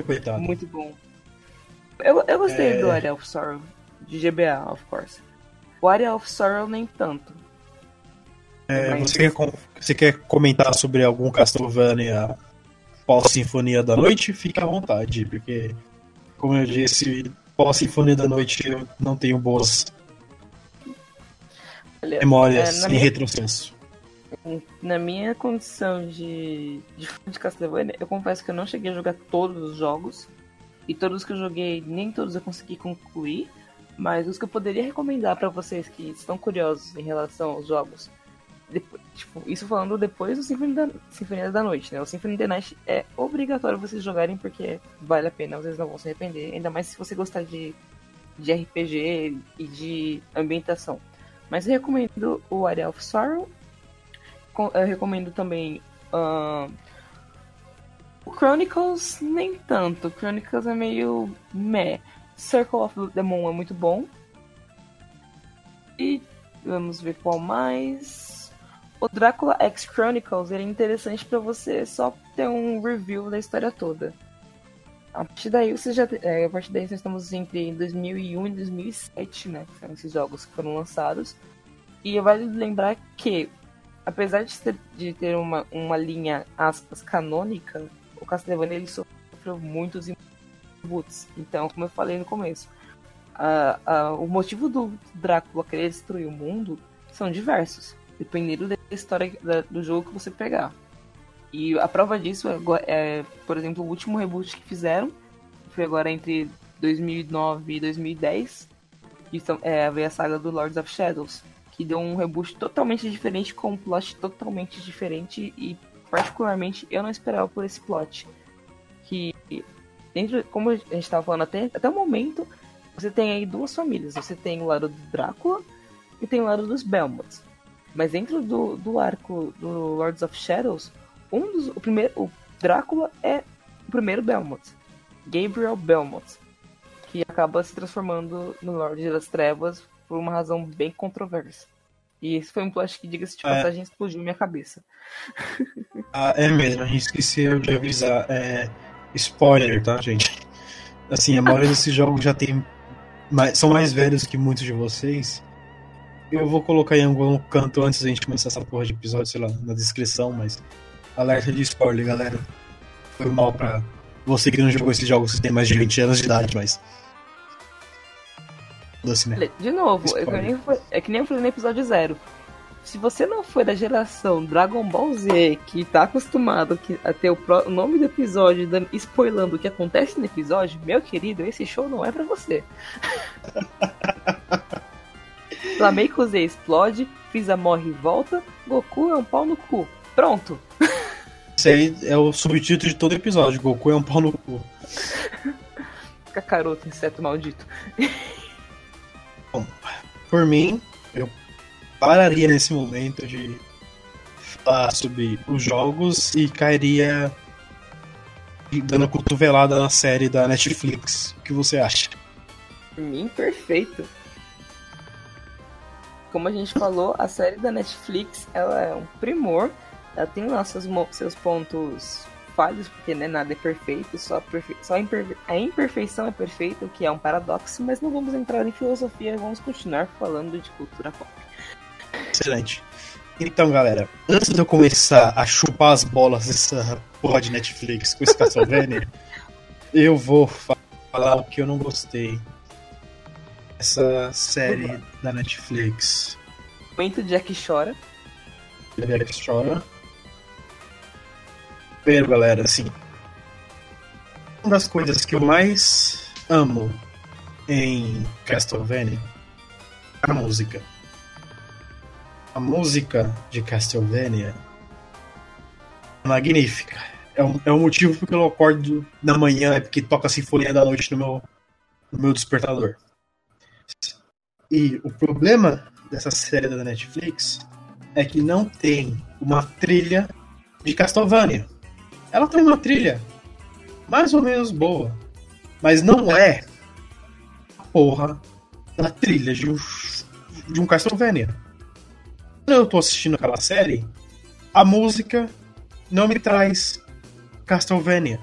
Coitado. Muito bom. Eu, eu gostei É. do Area of Sorrow, de GBA, of course. O Area of Sorrow nem tanto. É, você, quer, você quer comentar sobre algum Castlevania pós-Sinfonia da Noite? Fica à vontade, porque, como eu disse, pós-Sinfonia da Noite eu não tenho boas Olha, memórias é, em minha- retrocesso. Na minha condição de, de fã de Castlevania, eu confesso que eu não cheguei a jogar todos os jogos. E todos que eu joguei, nem todos eu consegui concluir. Mas os que eu poderia recomendar pra vocês que estão curiosos em relação aos jogos. Depois- tipo, isso falando depois do Symphony da, Sinfonia da Noite, né? O Symphony the Night é obrigatório vocês jogarem porque vale a pena, vocês não vão se arrepender. Ainda mais se você gostar de, de RPG e de ambientação. Mas eu recomendo o Area of Sorrow eu recomendo também ahn, o Chronicles, nem tanto. Chronicles é meio meh. Circle of the Moon é muito bom. E vamos ver qual mais. O Drácula X Chronicles ele é interessante pra você só ter um review da história toda. A partir daí você já é, a partir daí nós estamos entre 2001 e 2007, né? Que são esses jogos que foram lançados. E vale lembrar que apesar de ter, de ter uma, uma linha, aspas, canônica, o Castlevania ele sofreu muitos reboots. Então, como eu falei no começo, a- a- o motivo do Drácula querer destruir o mundo são diversos, dependendo história do jogo que você pegar. E a prova disso é, é, por exemplo, o último reboot que fizeram, que foi agora entre 2009 e 2010, que são, é, veio a saga do Lords of Shadows, que deu um reboot totalmente diferente, com um plot totalmente diferente e particularmente eu não esperava por esse plot. Que dentro, como a gente estava falando até, até o momento, você tem aí duas famílias. Você tem o lado do Drácula e tem o lado dos Belmonts. Mas dentro do, do arco do Lords of Shadows, um dos, o primeiro, o Drácula é o primeiro Belmont, Gabriel Belmont, que acaba se transformando no Lorde das Trevas por uma razão bem controversa. E esse foi um plot que, diga-se de É. passagem, explodiu minha cabeça. Ah, é mesmo, a gente esqueceu de avisar. É, spoiler, tá, gente? Assim, a maioria desses jogos já tem. mais- são mais velhos que muitos de vocês. Eu vou colocar em algum canto antes da gente começar essa porra de episódio, sei lá, na descrição, mas. Alerta de spoiler, galera. Foi mal pra você que não jogou esses jogos, você tem mais de 20 anos de idade, mas. Foda-se, né? De novo, é que, nem, foi- é que nem eu falei no episódio zero. Se você não foi da geração Dragon Ball Z, que tá acostumado que- a ter o, pró- o nome do episódio dando, spoilando o que acontece no episódio, meu querido, esse show não é pra você. Flamengo Z explode, Freeza morre e volta, Goku é um pau no cu. Pronto. Isso aí é o subtítulo de todo episódio. Goku é um pau no cu. Kakaroto, inseto maldito. Por mim, eu pararia nesse momento de falar sobre os jogos e cairia dando cotovelada na série da Netflix. O que você acha? Por mim, perfeito. Como a gente falou, a série da Netflix ela é um primor. Ela tem lá seus, seus pontos falhos, porque né, nada é perfeito, só, perfe... só a, imperfe... a imperfeição é perfeita, o que é um paradoxo, mas não vamos entrar em filosofia, vamos continuar falando de cultura pop. Excelente. Então, galera, antes de eu começar a chupar as bolas dessa porra de Netflix com esse Castlevania, eu vou fa- falar o que eu não gostei. Essa série da Netflix. Momento Jack chora. Jack chora. Primeiro, galera, assim. Uma das coisas que eu mais amo em Castlevania é a música. A música de Castlevania é magnífica. É o, é o motivo porque eu acordo na manhã, é porque toca a Sinfonia da Noite no meu, no meu despertador. E o problema dessa série da Netflix é que não tem uma trilha de Castlevania. Ela tem uma trilha mais ou menos boa, mas não é a porra da trilha de um, de um Castlevania. Quando eu tô assistindo aquela série, a música não me traz Castlevania.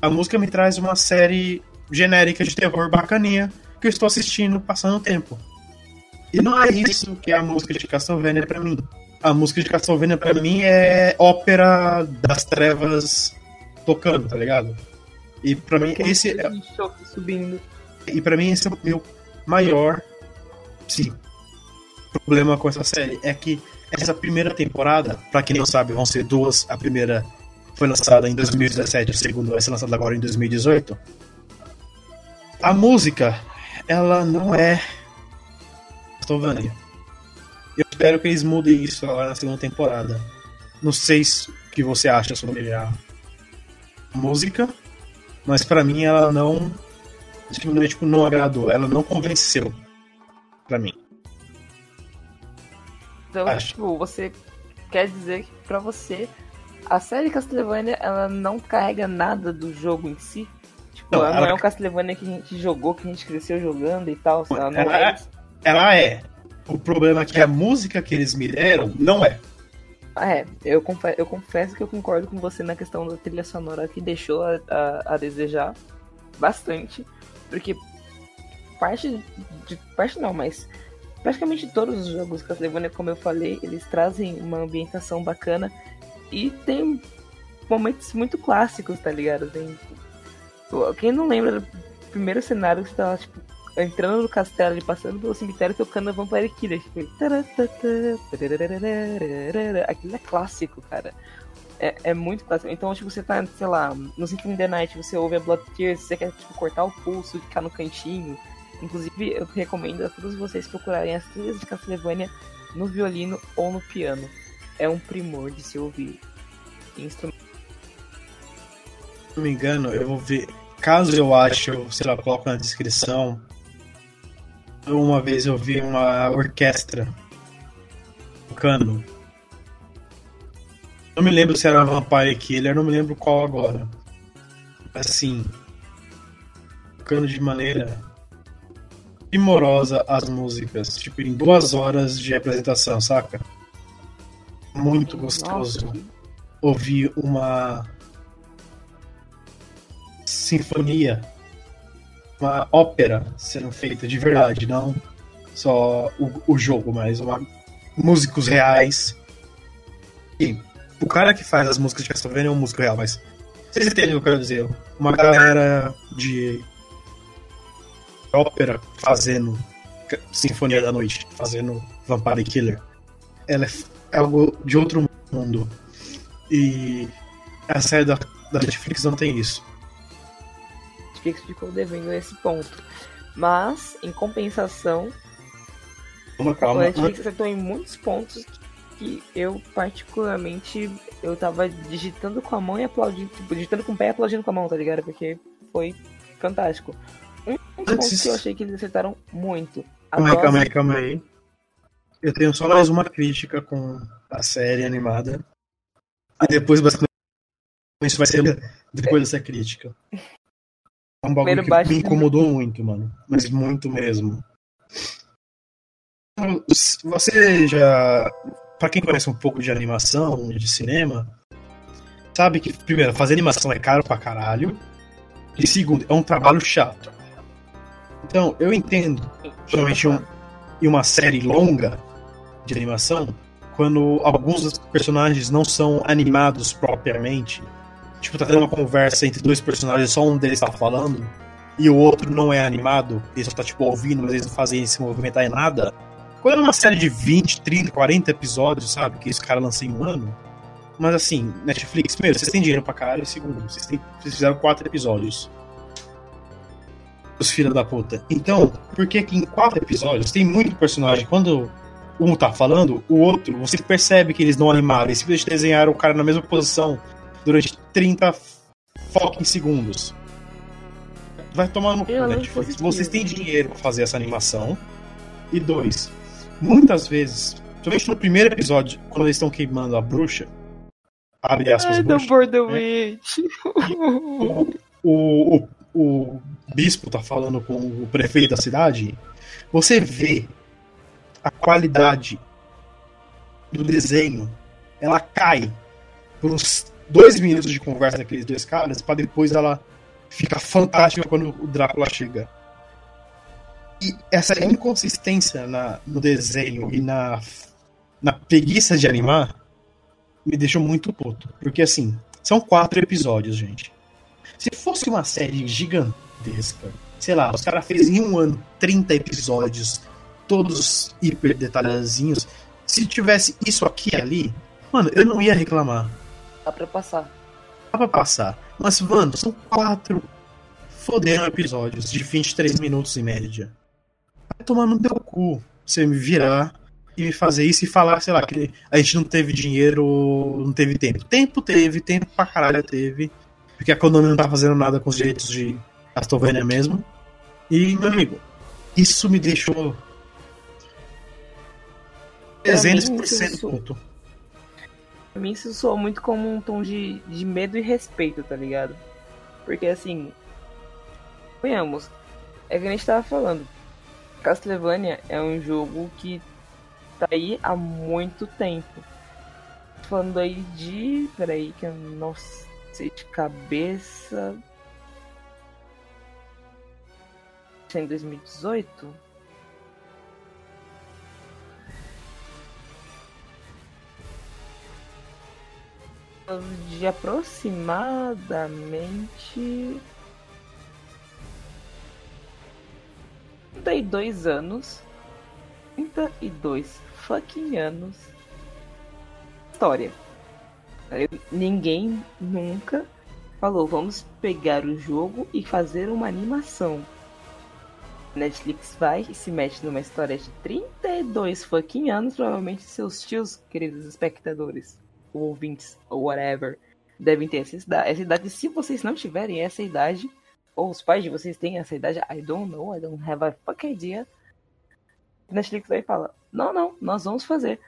A música me traz uma série genérica de terror bacaninha que eu estou assistindo passando o tempo. E não é isso que é a música de Castlevania pra mim. A música de Castlevania pra mim é ópera das trevas tocando, tá ligado? E pra mim esse é, subindo. e para mim esse é o meu maior sim problema com essa série é que essa primeira temporada, pra quem não sabe, vão ser duas. A primeira foi lançada em 2017, a segunda vai ser lançada agora em 2018. A música, ela não é Castlevania. Eu espero que eles mudem isso agora na segunda temporada. Não sei se- o que você acha sobre a música, mas pra mim ela não simplesmente tipo, não agradou, ela não convenceu pra mim. Então, Acho. tipo, você quer dizer que pra você a série Castlevania ela não carrega nada do jogo em si? Não, ela não ela- é um Castlevania que a gente jogou, que a gente cresceu jogando e tal. Ela Ela é é-. Ela é. O problema é que a música que eles me deram não é. Ah, é, eu, confe- eu confesso que eu concordo com você na questão da trilha sonora que deixou a, a- a desejar bastante, porque parte de parte não, mas praticamente todos os jogos Castlevania, como eu falei, eles trazem uma ambientação bacana e tem momentos muito clássicos, tá ligado? Tem quem não lembra do primeiro cenário que você tava tipo entrando no castelo e passando pelo cemitério tocando a Vampire Killer. Tipo. Aquilo é clássico, cara. É, é muito clássico. Então, tipo, você tá, sei lá, no Symphony the Night, você ouve a Blood Tears, você quer, tipo, cortar o pulso, ficar no cantinho. Inclusive, eu recomendo a todos vocês procurarem as trilhas de Castlevania no violino ou no piano. É um primor de se ouvir. Instrumento. Se não me engano, eu vou ver. Caso eu ache, eu, sei lá, coloco na descrição. Uma vez eu vi uma orquestra tocando. Não me lembro se era Vampire Killer, não me lembro qual agora. Assim, tocando de maneira primorosa as músicas, tipo em duas horas de apresentação, saca? Muito gostoso Nossa, ouvir uma sinfonia, uma ópera sendo feita de verdade, não só o, o jogo, mas uma, músicos reais. E o cara que faz as músicas de Castlevania é um músico real, mas vocês entendem o que eu quero dizer? Uma galera de ópera fazendo Sinfonia da Noite, fazendo Vampire Killer. Ela é algo de outro mundo. E a série da, da Netflix não tem isso. Netflix ficou devendo esse ponto. Mas, em compensação, Calma, a calma. Netflix acertou em muitos pontos que eu, particularmente, eu tava digitando com a mão e aplaudindo, tipo, digitando com o pé e aplaudindo com a mão, tá ligado? Porque foi fantástico. Um dos pontos que eu achei que eles acertaram muito. A Calma aí, calma aí, calma aí. Eu tenho só mais uma crítica com a série animada. E depois, basicamente, isso vai ser depois dessa crítica. É um bagulho que me incomodou muito, mano. Mas muito mesmo. Você já. Pra quem conhece um pouco de animação, de cinema, sabe que, primeiro, fazer animação é caro pra caralho. E segundo, é um trabalho chato. Então, eu entendo, principalmente um, em uma série longa de animação, quando alguns dos personagens não são animados propriamente. Tipo, tá tendo uma conversa entre dois personagens, só um deles tá falando, e o outro não é animado, ele só tá, tipo, ouvindo, mas eles não fazem se movimentar em nada. Quando é uma série de 20, 30, 40 episódios, sabe? Que esse cara lança em um ano. Mas assim, Netflix, primeiro, vocês têm dinheiro pra caralho, segundo, vocês, têm, vocês fizeram quatro episódios. Os filhos da puta. Então, por que que em quatro episódios tem muito personagem? Quando um tá falando, o outro, você percebe que eles não animaram, eles simplesmente desenharam o cara na mesma posição durante 30 fucking segundos. Vai tomar no cu, Netflix. Vocês têm dinheiro pra fazer essa animação. E dois, muitas vezes, principalmente no primeiro episódio, quando eles estão queimando a bruxa, abre aspas, Ai, bruxa, né? O, o, o bispo tá falando com o prefeito da cidade, você vê a qualidade do desenho, ela cai por uns dois minutos de conversa daqueles dois caras, pra depois ela fica fantástica quando o Drácula chega. E essa inconsistência na, no desenho e na, na preguiça de animar me deixou muito puto. Porque assim, são quatro episódios, gente. Se fosse uma série gigantesca, sei lá, os caras fez em um ano 30 episódios, todos hiper detalhadinhos. Se tivesse isso aqui e ali, mano, eu não ia reclamar. Dá pra passar. Dá pra passar. Mas, mano, são quatro fodendo episódios de 23 minutos em média. Vai tomar no teu cu você me virar e me fazer isso e falar, sei lá, que a gente não teve dinheiro, não teve tempo. Tempo teve, tempo pra caralho teve. Porque a Konami não tá fazendo nada com os direitos de Castlevania mesmo. E, meu amigo, isso me deixou. Pra mim, 300% isso- puto. Pra mim isso soa muito como um tom de, de medo e respeito, tá ligado? Porque assim. Conhamos. É que a gente tava falando. Castlevania é um jogo que tá aí há muito tempo. Falando aí de. Peraí, que eu não sei de cabeça. É em 2018? De aproximadamente 32 anos. 32 fucking anos. História. Ninguém nunca falou, vamos pegar o jogo e fazer uma animação. Netflix vai e se mete numa história de 32 fucking anos, provavelmente seus tios, queridos espectadores, ouvintes, ou whatever, devem ter essa idade. Essa idade, se vocês não tiverem essa idade, ou os pais de vocês têm essa idade, I don't know, I don't have a fucking idea. Netflix aí fala, não, não, nós vamos fazer.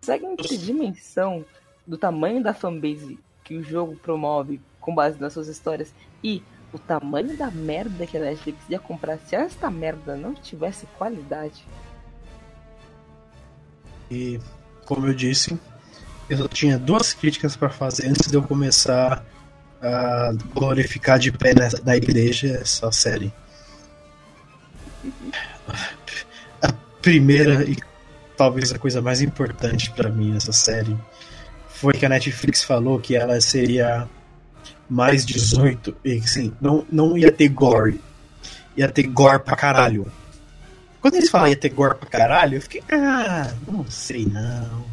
Consegue ter dimensão do tamanho da fanbase que o jogo promove com base nas suas histórias e o tamanho da merda que a Netflix ia comprar se esta merda não tivesse qualidade. E, como eu disse, eu só tinha duas críticas para fazer antes de eu começar a glorificar de pé na, na igreja essa série. A primeira e talvez a coisa mais importante para mim nessa série foi que a Netflix falou que ela seria mais 18 e que assim, não, não ia ter gore. Ia ter gore pra caralho. Quando eles falam ia ter gore pra caralho, eu fiquei, ah, não sei não.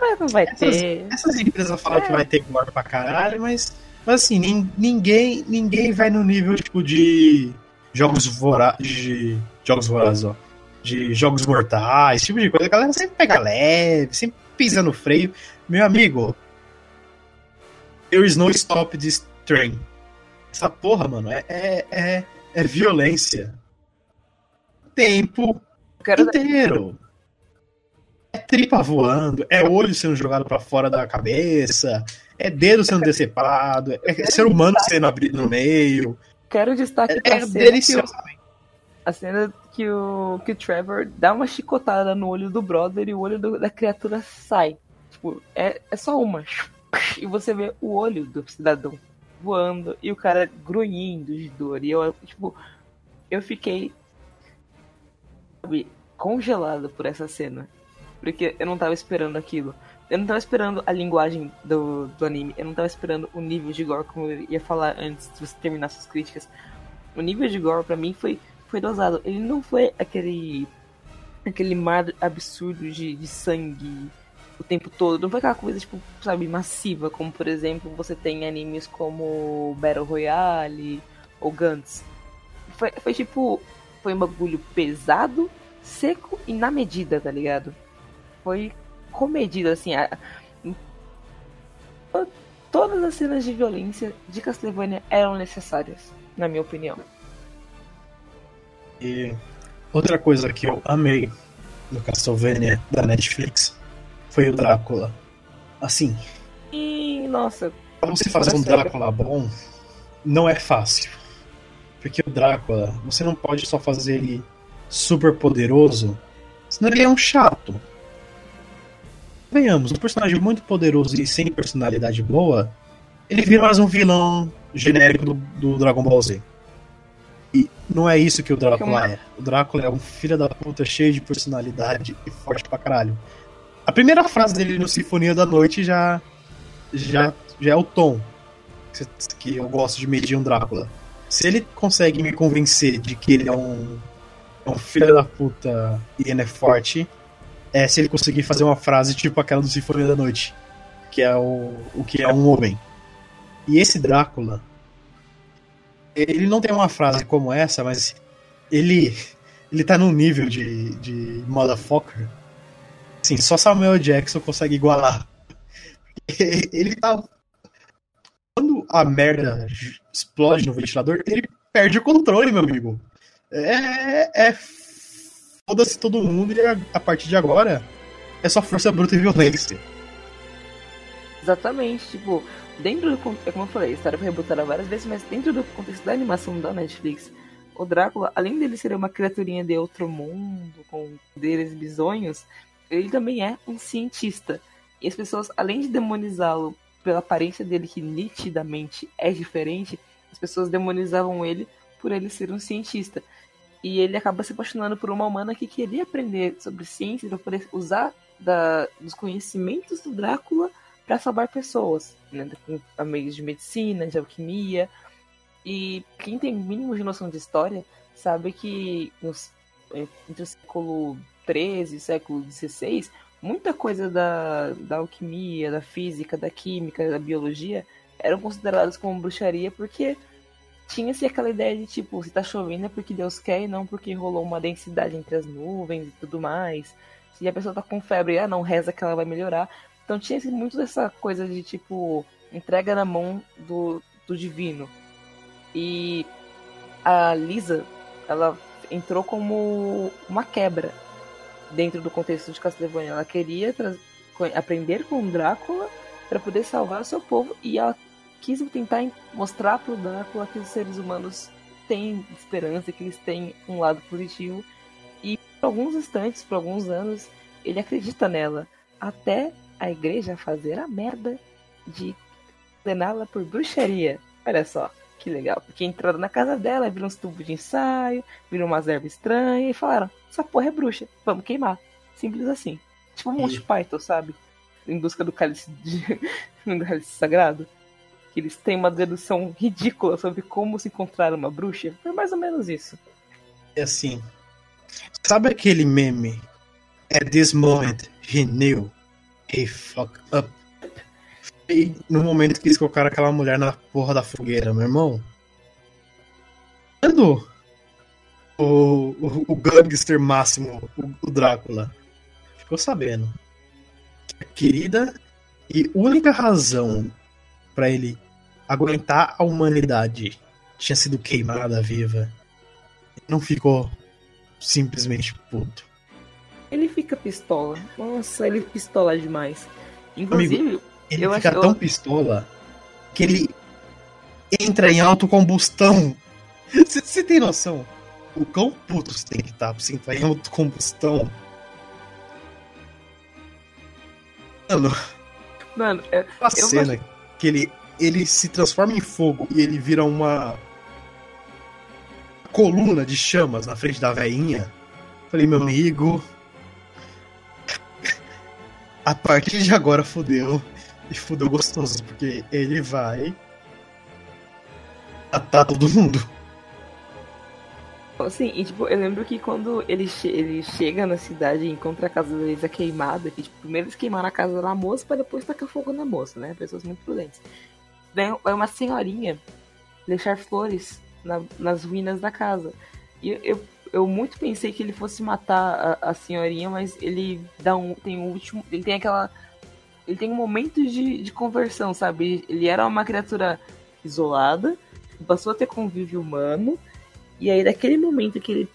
Mas não vai Essas, ter. essas empresas falam que vai ter gore pra caralho, mas, mas assim, nin- ninguém, ninguém vai no nível tipo de jogos vorazes. De jogos vorazes, ó. De jogos mortais, esse tipo de coisa. A galera sempre pega leve, sempre pisa no freio. Meu amigo, there is no stop this train. Essa porra, mano, é, é, é, é violência. Tempo inteiro. É tripa voando, é olho sendo jogado pra fora da cabeça, é dedo sendo decepado, é ser humano sendo abrido no meio. Quero destaque É, é cena que o, delicioso. a cena que o, que o Trevor dá uma chicotada no olho do brother e o olho do- da criatura sai. Tipo, é, é só uma. e você vê o olho do cidadão voando e o cara grunhindo de dor. E eu, tipo, eu fiquei sabe, congelado por essa cena. Porque eu não tava esperando aquilo. Eu não tava esperando a linguagem do, do anime. Eu não tava esperando o nível de gore, como eu ia falar antes de você terminar suas críticas. O nível de gore pra mim foi, foi dosado. Ele não foi aquele. aquele mar absurdo de, de sangue o tempo todo. Não foi aquela coisa, tipo, sabe, massiva, como por exemplo você tem animes como Battle Royale ou Gantz. Foi, foi tipo. Foi um bagulho pesado, seco e na medida, tá ligado? Foi comedido, assim. A... Todas as cenas de violência de Castlevania eram necessárias, na minha opinião. E outra coisa que eu amei no Castlevania da Netflix foi o Drácula. Assim, E, nossa, pra você fazer um Drácula bom, não é fácil. Porque o Drácula, você não pode só fazer ele super poderoso, senão ele é um chato. Venhamos, um personagem muito poderoso e sem personalidade boa, ele vira mais um vilão genérico do, do Dragon Ball Z. E não é isso que o Drácula é. O Drácula é um filho da puta cheio de personalidade e forte pra caralho. A primeira frase dele no Sinfonia da Noite já, já, já é o tom que- que eu gosto de medir um Drácula. Se ele consegue me convencer de que ele é um, é um filho da puta e ele é forte, é se ele conseguir fazer uma frase tipo aquela do Sinfonia da Noite, que é o, o que é um homem. E esse Drácula, ele não tem uma frase como essa, mas ele ele tá num nível de, de motherfucker. Sim, só Samuel Jackson consegue igualar. Ele tá. A merda explode no ventilador, ele perde o controle, meu amigo. É. é Foda-se todo mundo e a, a partir de agora é só força bruta e violência. Exatamente, tipo, dentro do. É como eu falei, a história foi rebutada várias vezes, mas dentro do contexto da animação da Netflix, o Drácula, além dele ser uma criaturinha de outro mundo, com poderes bizonhos, ele também é um cientista. E as pessoas, além de demonizá-lo pela aparência dele, que nitidamente é diferente, as pessoas demonizavam ele por ele ser um cientista. E ele acaba se apaixonando por uma humana que queria aprender sobre ciência para poder usar da, dos conhecimentos do Drácula para salvar pessoas, né? com meios de medicina, de alquimia. E quem tem mínimo de noção de história sabe que nos, entre o século XIII e o século XVI, muita coisa da, da alquimia, da física, da química, da biologia eram consideradas como bruxaria porque tinha-se aquela ideia de tipo, se tá chovendo é porque Deus quer e não porque rolou uma densidade entre as nuvens e tudo mais. Se a pessoa tá com febre, ah não, reza que ela vai melhorar. Então tinha muito dessa coisa de tipo, entrega na mão do, do divino. E a Lisa, ela entrou como uma quebra dentro do contexto de Castlevania. Ela queria aprender com o Drácula para poder salvar seu povo e ela quis tentar mostrar pro Drácula que os seres humanos têm esperança, que eles têm um lado positivo. E por alguns instantes, por alguns anos, ele acredita nela. Até a igreja fazer a merda de condená-la por bruxaria. Olha só, que legal. Porque entraram na casa dela, viram uns tubos de ensaio, viram umas ervas estranhas e falaram: essa porra é bruxa, vamos queimar. Simples assim. Tipo um Monty Python, sabe? Em busca do cálice, de... do cálice sagrado. Que eles têm uma dedução ridícula sobre como se encontrar uma bruxa. Foi mais ou menos isso. É assim. Sabe aquele meme? At this moment, he knew. He fucked up. E no momento que eles colocaram aquela mulher na porra da fogueira, meu irmão. Quando o, o, o gangster máximo, o, o Drácula, ficou sabendo que a querida e única razão pra ele aguentar a humanidade tinha sido queimada viva, ele não ficou simplesmente puto. Ele fica pistola. Nossa, ele pistola demais. Inclusive, Ele Eu fica acho- tão pistola que ele entra em autocombustão. Você tem noção? O quão puto você tem que estar pra você entrar em autocombustão? Mano, Mano, é, A cena que ele, ele se transforma em fogo e ele vira uma coluna de chamas na frente da veinha. Falei, meu amigo. A partir de agora fudeu. E fudeu gostoso, porque ele vai. matar todo mundo. Assim, e tipo, eu lembro que quando ele, che ele chega na cidade e encontra a casa da Elisa queimada, que tipo, primeiro eles queimaram a casa da moça pra depois tacar fogo na moça, né? Pessoas muito prudentes. Daí é uma senhorinha deixar flores na- nas ruínas da casa. E eu, eu, eu muito pensei que ele fosse matar a, a senhorinha, mas ele dá um. tem um último. Ele tem aquela. Ele tem um momento de, de conversão, sabe? Ele era uma criatura isolada, passou a ter convívio humano. E aí, daquele momento que ele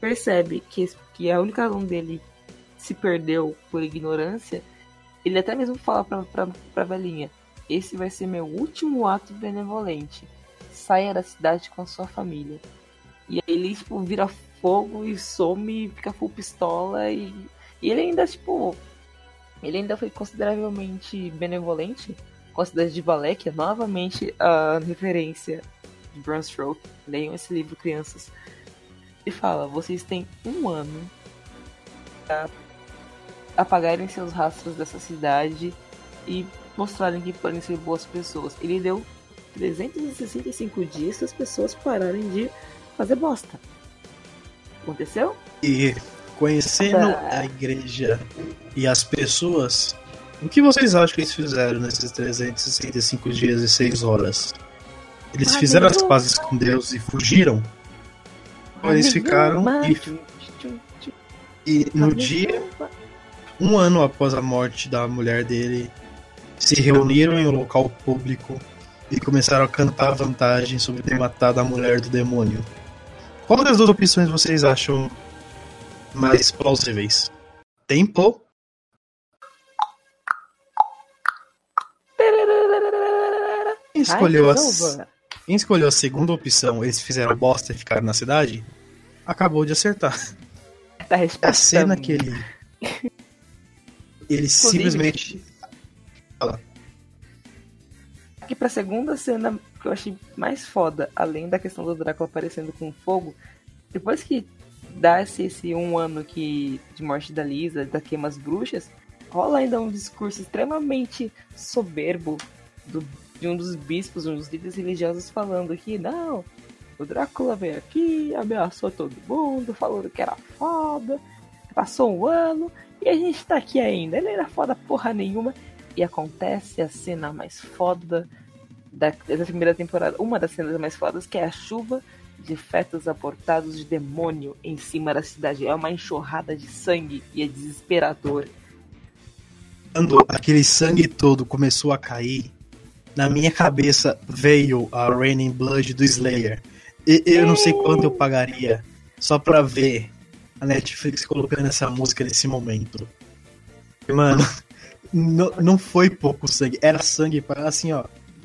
percebe que, que a única razão dele se perdeu por ignorância, ele até mesmo fala pra, pra, pra velhinha: Esse vai ser meu último ato benevolente. Saia da cidade com a sua família. E aí ele, tipo, vira fogo e some, fica full pistola. E, e ele ainda, tipo. Ele ainda foi consideravelmente benevolente com a cidade de Valek, novamente a referência de Bram Stroke. Leiam esse livro, crianças. E fala: vocês têm um ano pra apagarem seus rastros dessa cidade e mostrarem que podem ser boas pessoas. Ele deu 365 dias para as pessoas pararem de fazer bosta. Aconteceu? E conhecendo a igreja e as pessoas, o que vocês acham que eles fizeram nesses 365 dias e 6 horas? Eles fizeram as pazes com Deus e fugiram? Ou eles ficaram e, e no dia, um ano após a morte da mulher dele, se reuniram em um local público e começaram a cantar vantagem sobre ter matado a mulher do demônio. Qual das duas opções vocês acham mais plausíveis? Tempo? Quem escolheu. Nova. Quem escolheu a segunda opção, eles fizeram bosta e ficaram na cidade, acabou de acertar. Tá a cena que ele. Ele simplesmente. Aqui pra segunda cena que eu achei mais foda, além da questão do Drácula aparecendo com fogo, depois que dá-se esse um ano que, de morte da Lisa, da queima as bruxas, rola ainda um discurso extremamente soberbo do- de um dos bispos, um dos líderes religiosos falando que não, o Drácula veio aqui, ameaçou todo mundo, falando que era foda, passou um ano e a gente tá aqui ainda. Ele era foda porra nenhuma. E acontece a cena mais foda da, da primeira temporada, uma das cenas mais fodas, que é a chuva de fetos abortados de demônio em cima da cidade. É uma enxurrada de sangue e é desesperador. Quando aquele sangue todo começou a cair, na minha cabeça veio a Raining Blood do Slayer. E eu não sei quanto eu pagaria só pra ver a Netflix colocando essa música nesse momento. Mano, não, não foi pouco sangue, era sangue assim, ó.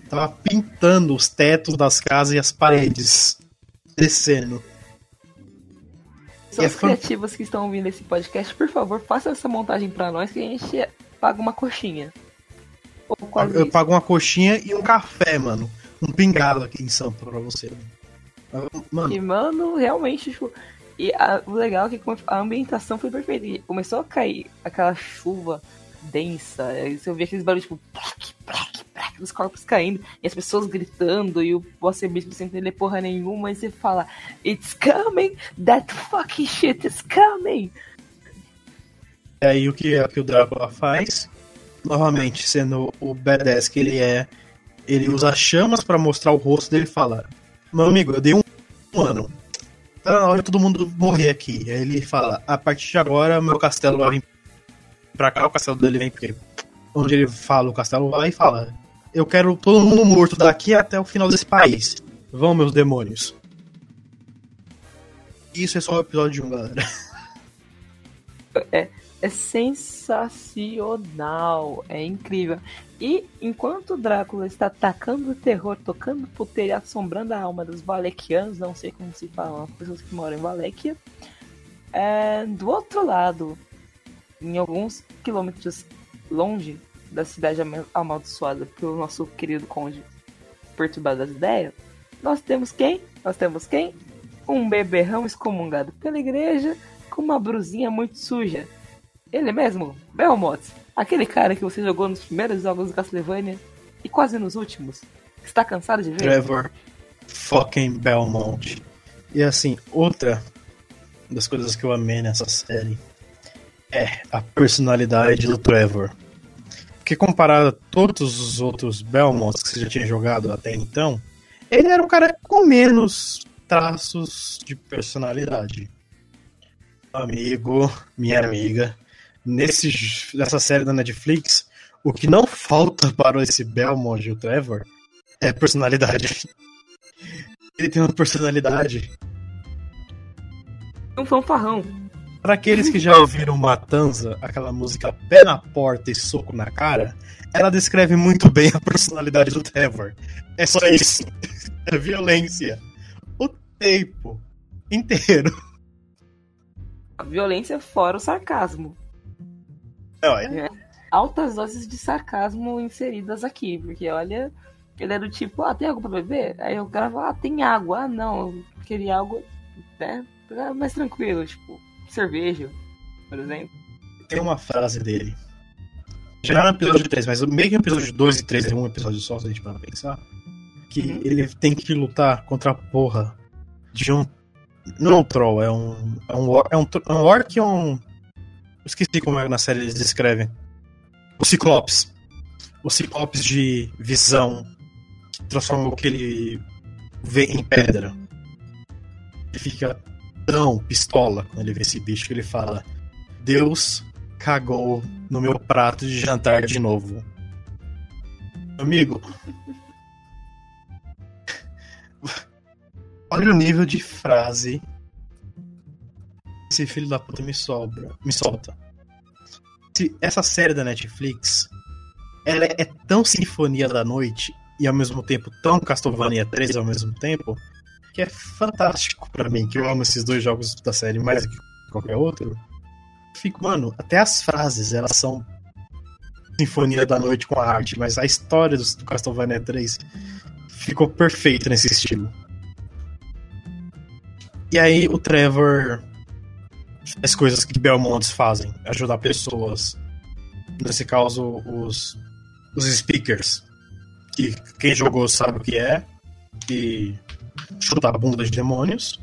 Tava pintando os tetos das casas e as paredes. Descendo. São é os criativos que estão ouvindo esse podcast, por favor, façam essa montagem pra nós que a gente paga uma coxinha. Eu isso. pago uma coxinha e um café, mano. Um pingado aqui em Sampa pra você. Mano, E, mano, realmente, tipo. E a- o legal é que a ambientação foi perfeita. Começou a cair aquela chuva densa. Você ouvia aqueles barulhos, tipo, plac, plac, plac, os corpos caindo, e as pessoas gritando, e o Bossa Bispo sem entender porra nenhuma, e você fala, It's coming! That fucking shit is coming! é aí o que, é que o Drácula faz. Novamente, sendo o badass que ele é, ele usa chamas pra mostrar o rosto dele e fala: Meu amigo, eu dei um, um ano. Tá na hora de todo mundo morrer aqui. Aí ele fala: A partir de agora, meu castelo vai vir pra cá. O castelo dele vem porque onde ele fala, o castelo vai e fala: Eu quero todo mundo morto daqui até o final desse país. Vão, meus demônios. Isso é só o episódio 1, galera. É sensacional, é incrível. E enquanto o Drácula está atacando o terror, tocando puteiro e assombrando a alma dos Valekianos, não sei como se falam, as pessoas que moram em Valekia, é, do outro lado, em alguns quilômetros longe, da cidade ama- amaldiçoada pelo nosso querido conde perturbado das ideias, nós temos quem? Nós temos quem? Um beberrão excomungado pela igreja com uma brusinha muito suja. Ele mesmo, Belmont, aquele cara que você jogou nos primeiros jogos do Castlevania e quase nos últimos. Está cansado de ver? Trevor fucking Belmont. E assim, outra das coisas que eu amei nessa série é a personalidade do Trevor. Porque comparado a todos os outros Belmonts que você já tinha jogado até então, ele era um cara com menos traços de personalidade. Amigo, minha amiga, nesse, nessa série da Netflix, o que não falta para esse Belmont e o Trevor é personalidade. Ele tem uma personalidade. Um fanfarrão. Para aqueles que já ouviram Matanza, aquela música pé na porta e soco na cara, ela descreve muito bem a personalidade do Trevor. É só isso. É violência. O tempo inteiro. A violência fora o sarcasmo. Não, é- Altas doses de sarcasmo inseridas aqui, porque olha, ele é do tipo, ah, tem algo pra beber? Aí o cara fala, ah, tem água. Ah, não, eu queria algo, né, mais tranquilo, tipo, cerveja, por exemplo. tem uma frase dele. Já no episódio 3, mas meio que no episódio 2 e 3 é um episódio só, se a gente para pensar. Que Uhum. ele tem que lutar contra a porra de um. Não é um troll, é um. É um, é um, é um orc ou um. Esqueci como é que na série eles descrevem. O Ciclopes. O Ciclopes de visão que transforma o que ele vê em pedra. Ele fica tão pistola quando ele vê esse bicho ele fala: Deus cagou no meu prato de jantar de novo. Amigo. Olha o nível de frase esse filho da puta me sobra, me solta. Se essa série da Netflix, ela é tão sinfonia da noite e ao mesmo tempo tão Castlevania 3 ao mesmo tempo, que é fantástico pra mim, que eu amo esses dois jogos da série mais do que qualquer outro. Fico, mano, até as frases, elas são Sinfonia da Noite com a arte, mas a história do, Castlevania 3 ficou perfeita nesse estilo. E aí o Trevor faz coisas que Belmonts fazem, ajudar pessoas. Nesse caso, os, os speakers. Que quem jogou sabe o que é. E chutar a bunda de demônios.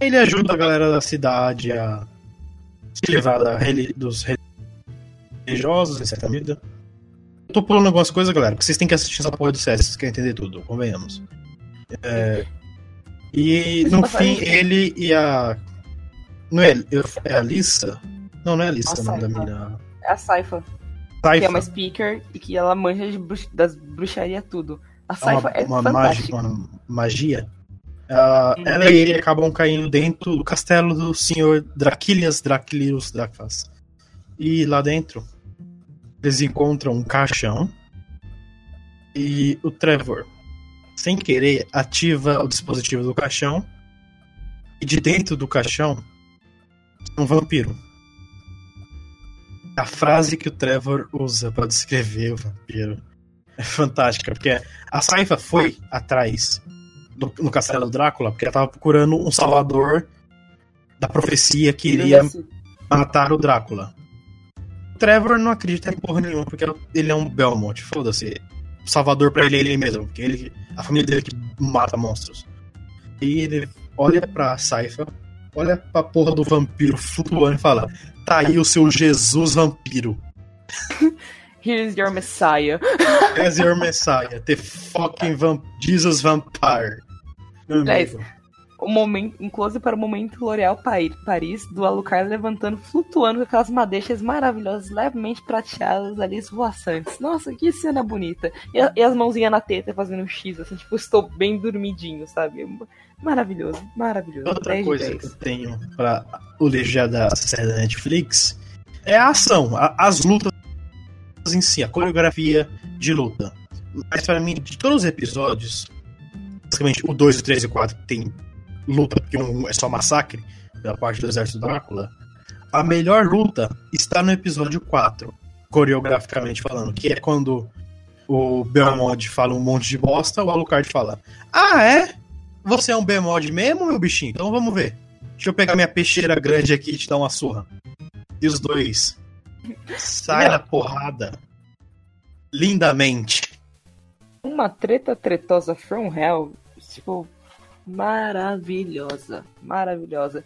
Ele ajuda a galera da cidade a se livrar da dos religiosos, em certa medida. Eu tô pulando algumas coisas, galera, porque vocês têm que assistir essa porra do CS, vocês querem entender tudo, convenhamos. É, e no fim, ele e a. Não é, é a Lisa? Não, não é a Lisa A o nome da mina. É a Saifa, que Saifa. é uma speaker e que ela manja das bruxaria tudo. A É Saifa uma, é, uma, fantástica. uma magia. Uhum. Ela e ele acabam caindo dentro do castelo do senhor Draquilias Draquilius Dracfas. E lá dentro eles encontram um caixão e o Trevor, sem querer, ativa o dispositivo do caixão e de dentro do caixão um vampiro. A frase que o Trevor usa para descrever o vampiro é fantástica, porque a Saifa foi atrás do, no castelo do Drácula, porque ela tava procurando um salvador da profecia que iria matar o Drácula. O Trevor não acredita em porra nenhuma, porque ele é um Belmont, foda-se. Salvador pra ele é ele mesmo, porque ele, a família dele que mata monstros. E ele olha pra Saifa, olha pra porra do vampiro flutuando e fala: Tá aí o seu Jesus vampiro. Here's your Messiah. As your Messiah, the fucking vamp Jesus Vampire. Amigo. O momento, um close para o momento L'Oréal Paris, do Alucard levantando, flutuando com aquelas madeixas maravilhosas, levemente prateadas ali, esvoaçantes. Nossa, que cena bonita. E, a- e as mãozinhas na teta fazendo um X, assim, tipo, estou bem dormidinho, sabe? Maravilhoso, maravilhoso. Outra 10 de coisa 10. que eu tenho pra elogiar da série da Netflix é a ação, a- as lutas em si, a coreografia de luta. Mas pra mim, de todos os episódios, basicamente o 2, o 3 e o 4 tem luta, porque um é só massacre da parte do exército Drácula. A melhor luta está no episódio 4, coreograficamente falando, que é quando o Belmont fala um monte de bosta, o Alucard fala: Ah, é? Você é um Belmont mesmo, meu bichinho? Então vamos ver. Deixa eu pegar minha peixeira grande aqui e te dar uma surra. E os dois saem na porrada lindamente. Uma treta tretosa from hell, tipo, maravilhosa. Maravilhosa.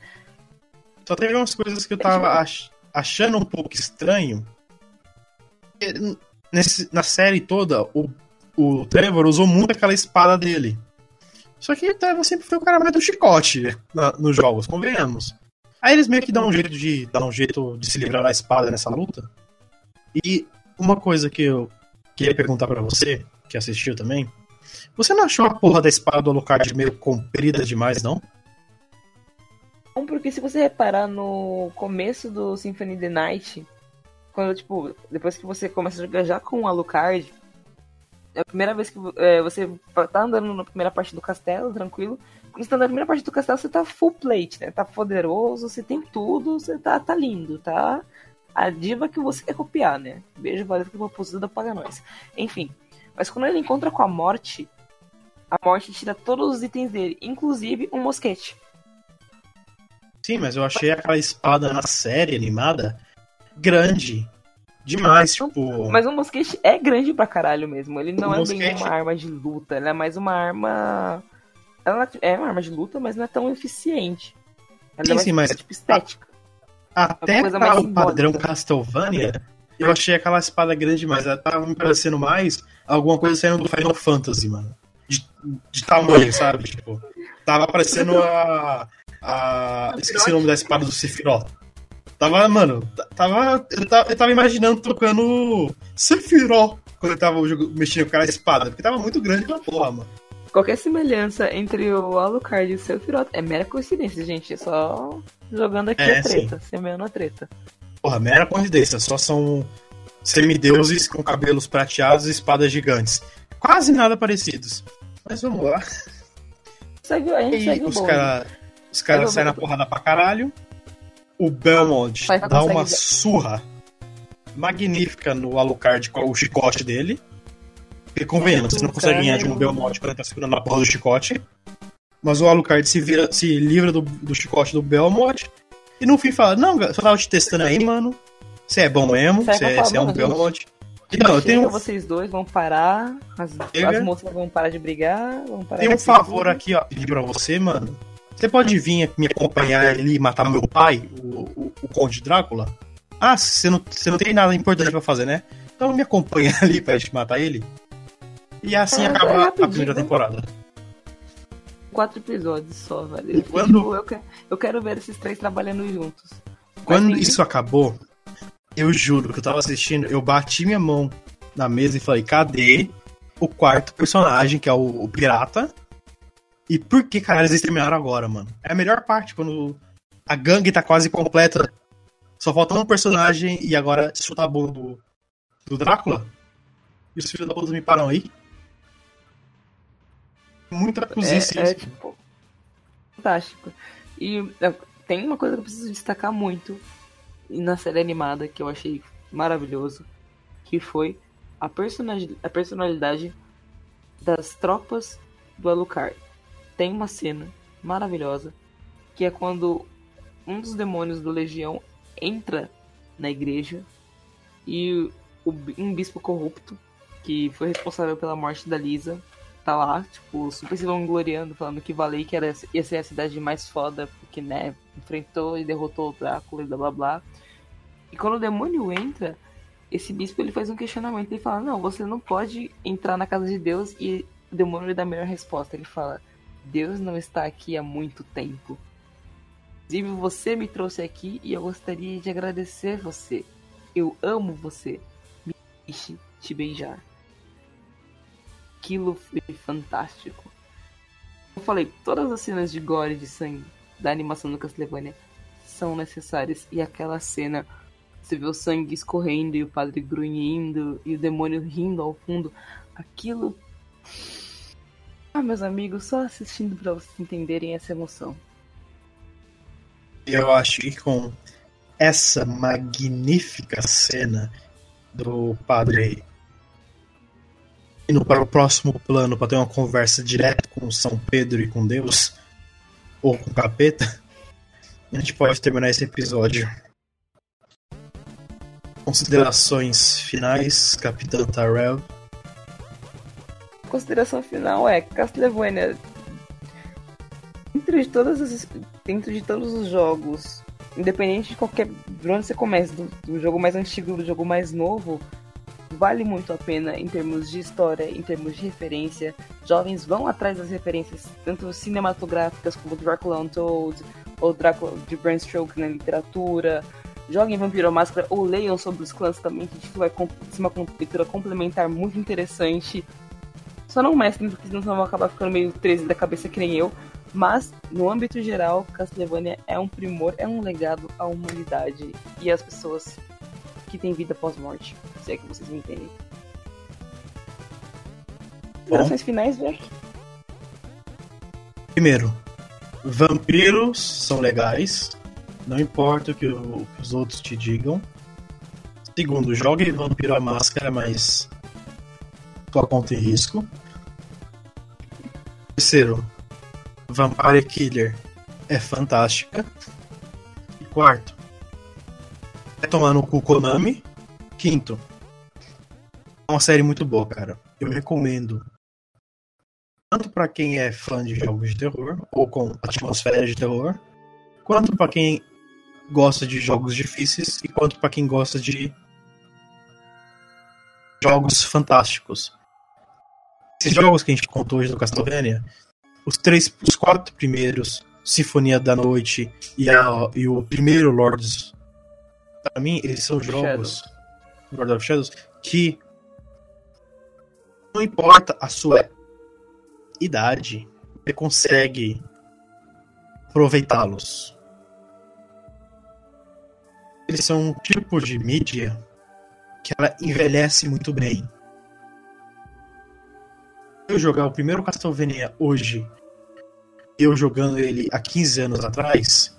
Só teve umas coisas que eu tava ach- achando um pouco estranho. Nesse- na série toda, o, o Trevor usou muito aquela espada dele. Só que o Trevor sempre foi o cara mais do chicote na- nos jogos, convenhamos. Aí eles meio que dão um jeito de dar um jeito de se livrar da espada nessa luta. E uma coisa que eu queria perguntar pra você, que assistiu também, você não achou a porra da espada do Alucard meio comprida demais, não? Bom, porque se você reparar no começo do Symphony of the Night, quando, tipo, depois que você começa a jogar já com o Alucard, é a primeira vez que é, você tá andando na primeira parte do castelo, tranquilo. Tá na primeira parte do castelo, você tá full plate, né? Tá poderoso, você tem tudo, você tá, tá lindo, tá? A diva que você quer copiar, né? Beijo, valeu que uma posada paga nós. Enfim. Mas quando ele encontra com a morte, a morte tira todos os itens dele, inclusive um mosquete. Sim, mas eu achei aquela espada na série animada grande. Demais, tipo. Mas o mosquete é grande pra caralho mesmo. Ele não O é bem mosquete- uma arma de luta, ela é mais uma arma. Ela é uma arma de luta, mas não é tão eficiente. Ela Sim, é mais sim, mas- estética. Até uma coisa pra mais o padrão Castlevania, eu achei aquela espada grande demais. Ela tava me parecendo mais alguma coisa saindo do Final Fantasy, mano. De, de tamanho, sabe? Tipo, tava parecendo a. a esqueci o nome da espada do Sephiroth. Tava, mano, tava. Eu tava, eu tava imaginando tocando Sephiroth quando eu tava mexendo com aquela espada, porque tava muito grande aquela porra, mano. Qualquer semelhança entre o Alucard e o Sephiroth é mera coincidência, gente. Só jogando aqui É, a treta, semeando a treta. Porra, mera coincidência, só são semideuses com cabelos prateados e espadas gigantes. Quase nada parecidos. Mas vamos lá. Segue, a gente E segue os caras os cara Eu saem na porrada pra caralho. O Belmont dá uma surra magnífica no Alucard com o chicote dele. Porque convenhamos, você não consegue ganhar de um Belmont quando ele tá segurando a porra do chicote. Mas o Alucard se, vira, se livra do, do chicote do Belmont. E no fim fala: Não, só tava te testando aí, mano. Você é bom mesmo, você pra é, é um Belmont. Então, eu tenho, vocês dois vão parar, as, as moças vão parar de brigar, vão parar Tem um favor brigar. aqui, ó, pedir pra você, mano. Você pode vir me acompanhar ali e matar meu pai, o, o, o Conde Drácula? Ah, você não, você não tem nada importante pra fazer, né? Então me acompanha ali pra gente matar ele. E assim É, é acaba a rapidinho, primeira né? temporada. Quatro episódios só, velho. Quando- Tipo, eu, quero, eu quero ver esses três trabalhando juntos. Quando tem- isso acabou, eu juro que eu tava assistindo, eu bati minha mão na mesa e falei, cadê o quarto personagem, que é o, o pirata? E por que, caralho, eles terminaram agora, mano? É a melhor parte, quando a gangue tá quase completa. Só falta um personagem e agora chuta a bunda do, do Drácula. E os filhos da puta me param aí. Muita É, é, isso. tipo, fantástico. E é, tem uma coisa que eu preciso destacar muito na série animada que eu achei maravilhoso, que foi a, personagi- a personalidade das tropas do Alucard. Tem uma cena maravilhosa que é quando um dos demônios do Legião entra na igreja e o um bispo corrupto que foi responsável pela morte da Lisa tá lá, tipo, super se vangloriando, falando que Valei que era, ia ser a cidade mais foda, porque, né, enfrentou e derrotou o Drácula e blá blá blá. E quando o demônio entra, esse bispo ele faz um questionamento, ele fala, não, você não pode entrar na casa de Deus e o demônio lhe dá a melhor resposta. Ele fala, Deus não está aqui há muito tempo. Inclusive, você me trouxe aqui e eu gostaria de agradecer você. Eu amo você. Me deixe te beijar. Aquilo foi fantástico. Eu falei, todas as cenas de gore de sangue da animação do Castlevania são necessárias. E aquela cena, você vê o sangue escorrendo e o padre grunhindo e o demônio rindo ao fundo. Aquilo. Ah, meus amigos, só assistindo pra vocês entenderem essa emoção. Eu acho que com essa magnífica cena do padre indo para o próximo plano para ter uma conversa direto com São Pedro e com Deus, ou com o capeta, a gente pode terminar esse episódio. Considerações finais, Capitão Tarell. Consideração final é Castlevania. Dentro de todas as, dentro de todos os jogos, independente de qualquer de onde você começa, do, do jogo mais antigo do jogo mais novo, vale muito a pena em termos de história, em termos de referência. Jovens vão atrás das referências, tanto cinematográficas como Dracula Untold, ou Drácula de Bram Stoker na literatura. Joguem Vampiro Máscara ou leiam sobre os clãs também, que tipo, vai ser uma leitura complementar muito interessante. Só não mestrem, porque senão vão acabar ficando meio 13 da cabeça que nem eu. Mas, no âmbito geral, Castlevania é um primor, é um legado à humanidade e às pessoas que têm vida pós-morte. Se é que vocês me entendem. Considerações finais, velho. Primeiro, vampiros são legais, não importa o que, o que os outros te digam. Segundo, jogue Vampiro a Máscara, mas tua conta em risco. Terceiro, Vampire Killer é fantástica. E quarto, é tomar no cu Konami. Quinto, é uma série muito boa, cara. Eu recomendo. Tanto para quem é fã de jogos de terror, ou com atmosfera de terror, quanto para quem gosta de jogos difíceis e quanto para quem gosta de jogos fantásticos. Esses jogos que a gente contou hoje do Castlevania, os três, os quatro primeiros, Sinfonia da Noite e, a, e o primeiro Lords, para mim eles são jogos Lord of Shadows que não importa a sua idade, você consegue aproveitá-los. Eles são um tipo de mídia que ela envelhece muito bem. Eu jogar o primeiro Castlevania hoje, eu jogando ele há 15 anos atrás,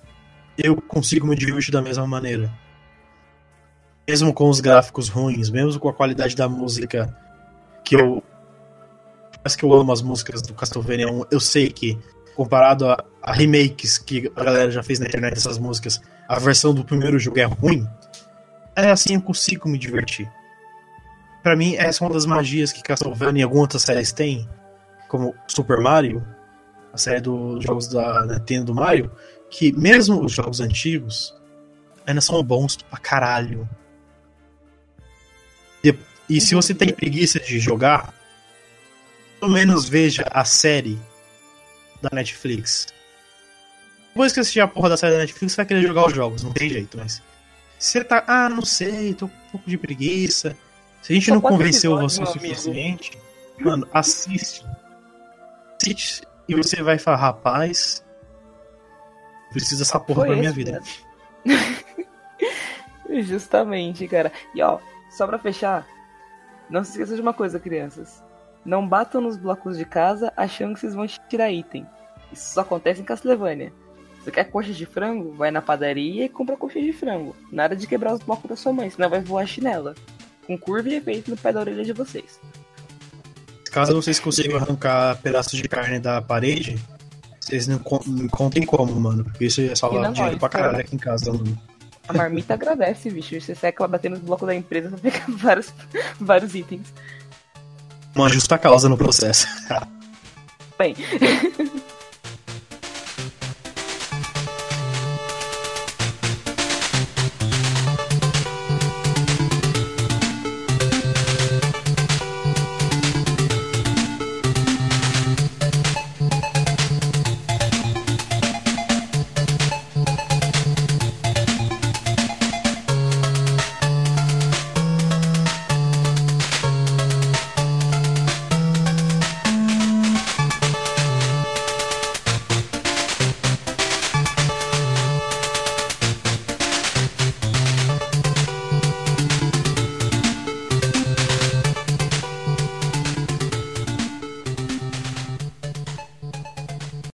eu consigo me divertir da mesma maneira. Mesmo com os gráficos ruins, mesmo com a qualidade da música que eu mais que eu amo as músicas do Castlevania 1, eu sei que comparado a, a, remakes que a galera já fez na internet dessas músicas, a versão do primeiro jogo é ruim. É assim eu consigo me divertir. Para mim, essa é uma das magias que Castlevania e algumas outras séries têm, como Super Mario, a série dos jogos da Nintendo do Mario, que mesmo os jogos antigos ainda são bons pra caralho. E, se você tem preguiça de jogar, pelo menos veja a série da Netflix. Depois que assistir a porra da série da Netflix, você vai querer jogar os jogos, não tem jeito, mas. Você tá, ah, não sei, tô com um pouco de preguiça. Se a gente Só não convenceu você o suficiente, mano, assiste. Assiste e você vai falar, rapaz, preciso dessa porra Foi pra minha vida. Justamente, cara. E ó, só pra fechar, não se esqueça de uma coisa, crianças. Não batam nos blocos de casa achando que vocês vão tirar item. Isso só acontece em Castlevania. Você quer coxa de frango? Vai na padaria e compra coxa de frango. Nada de quebrar os blocos da sua mãe, senão vai voar a chinela. Com curva e efeito no pé da orelha de vocês. Caso vocês consigam arrancar pedaços de carne da parede, vocês não con- não contem como, mano, porque isso ia E salvar não dinheiro nós, pra caralho cara. aqui em casa, mano. A marmita agradece, bicho. Você seca ela batendo nos blocos da empresa pra pegar vários, vários itens. Uma justa causa no processo. Bem,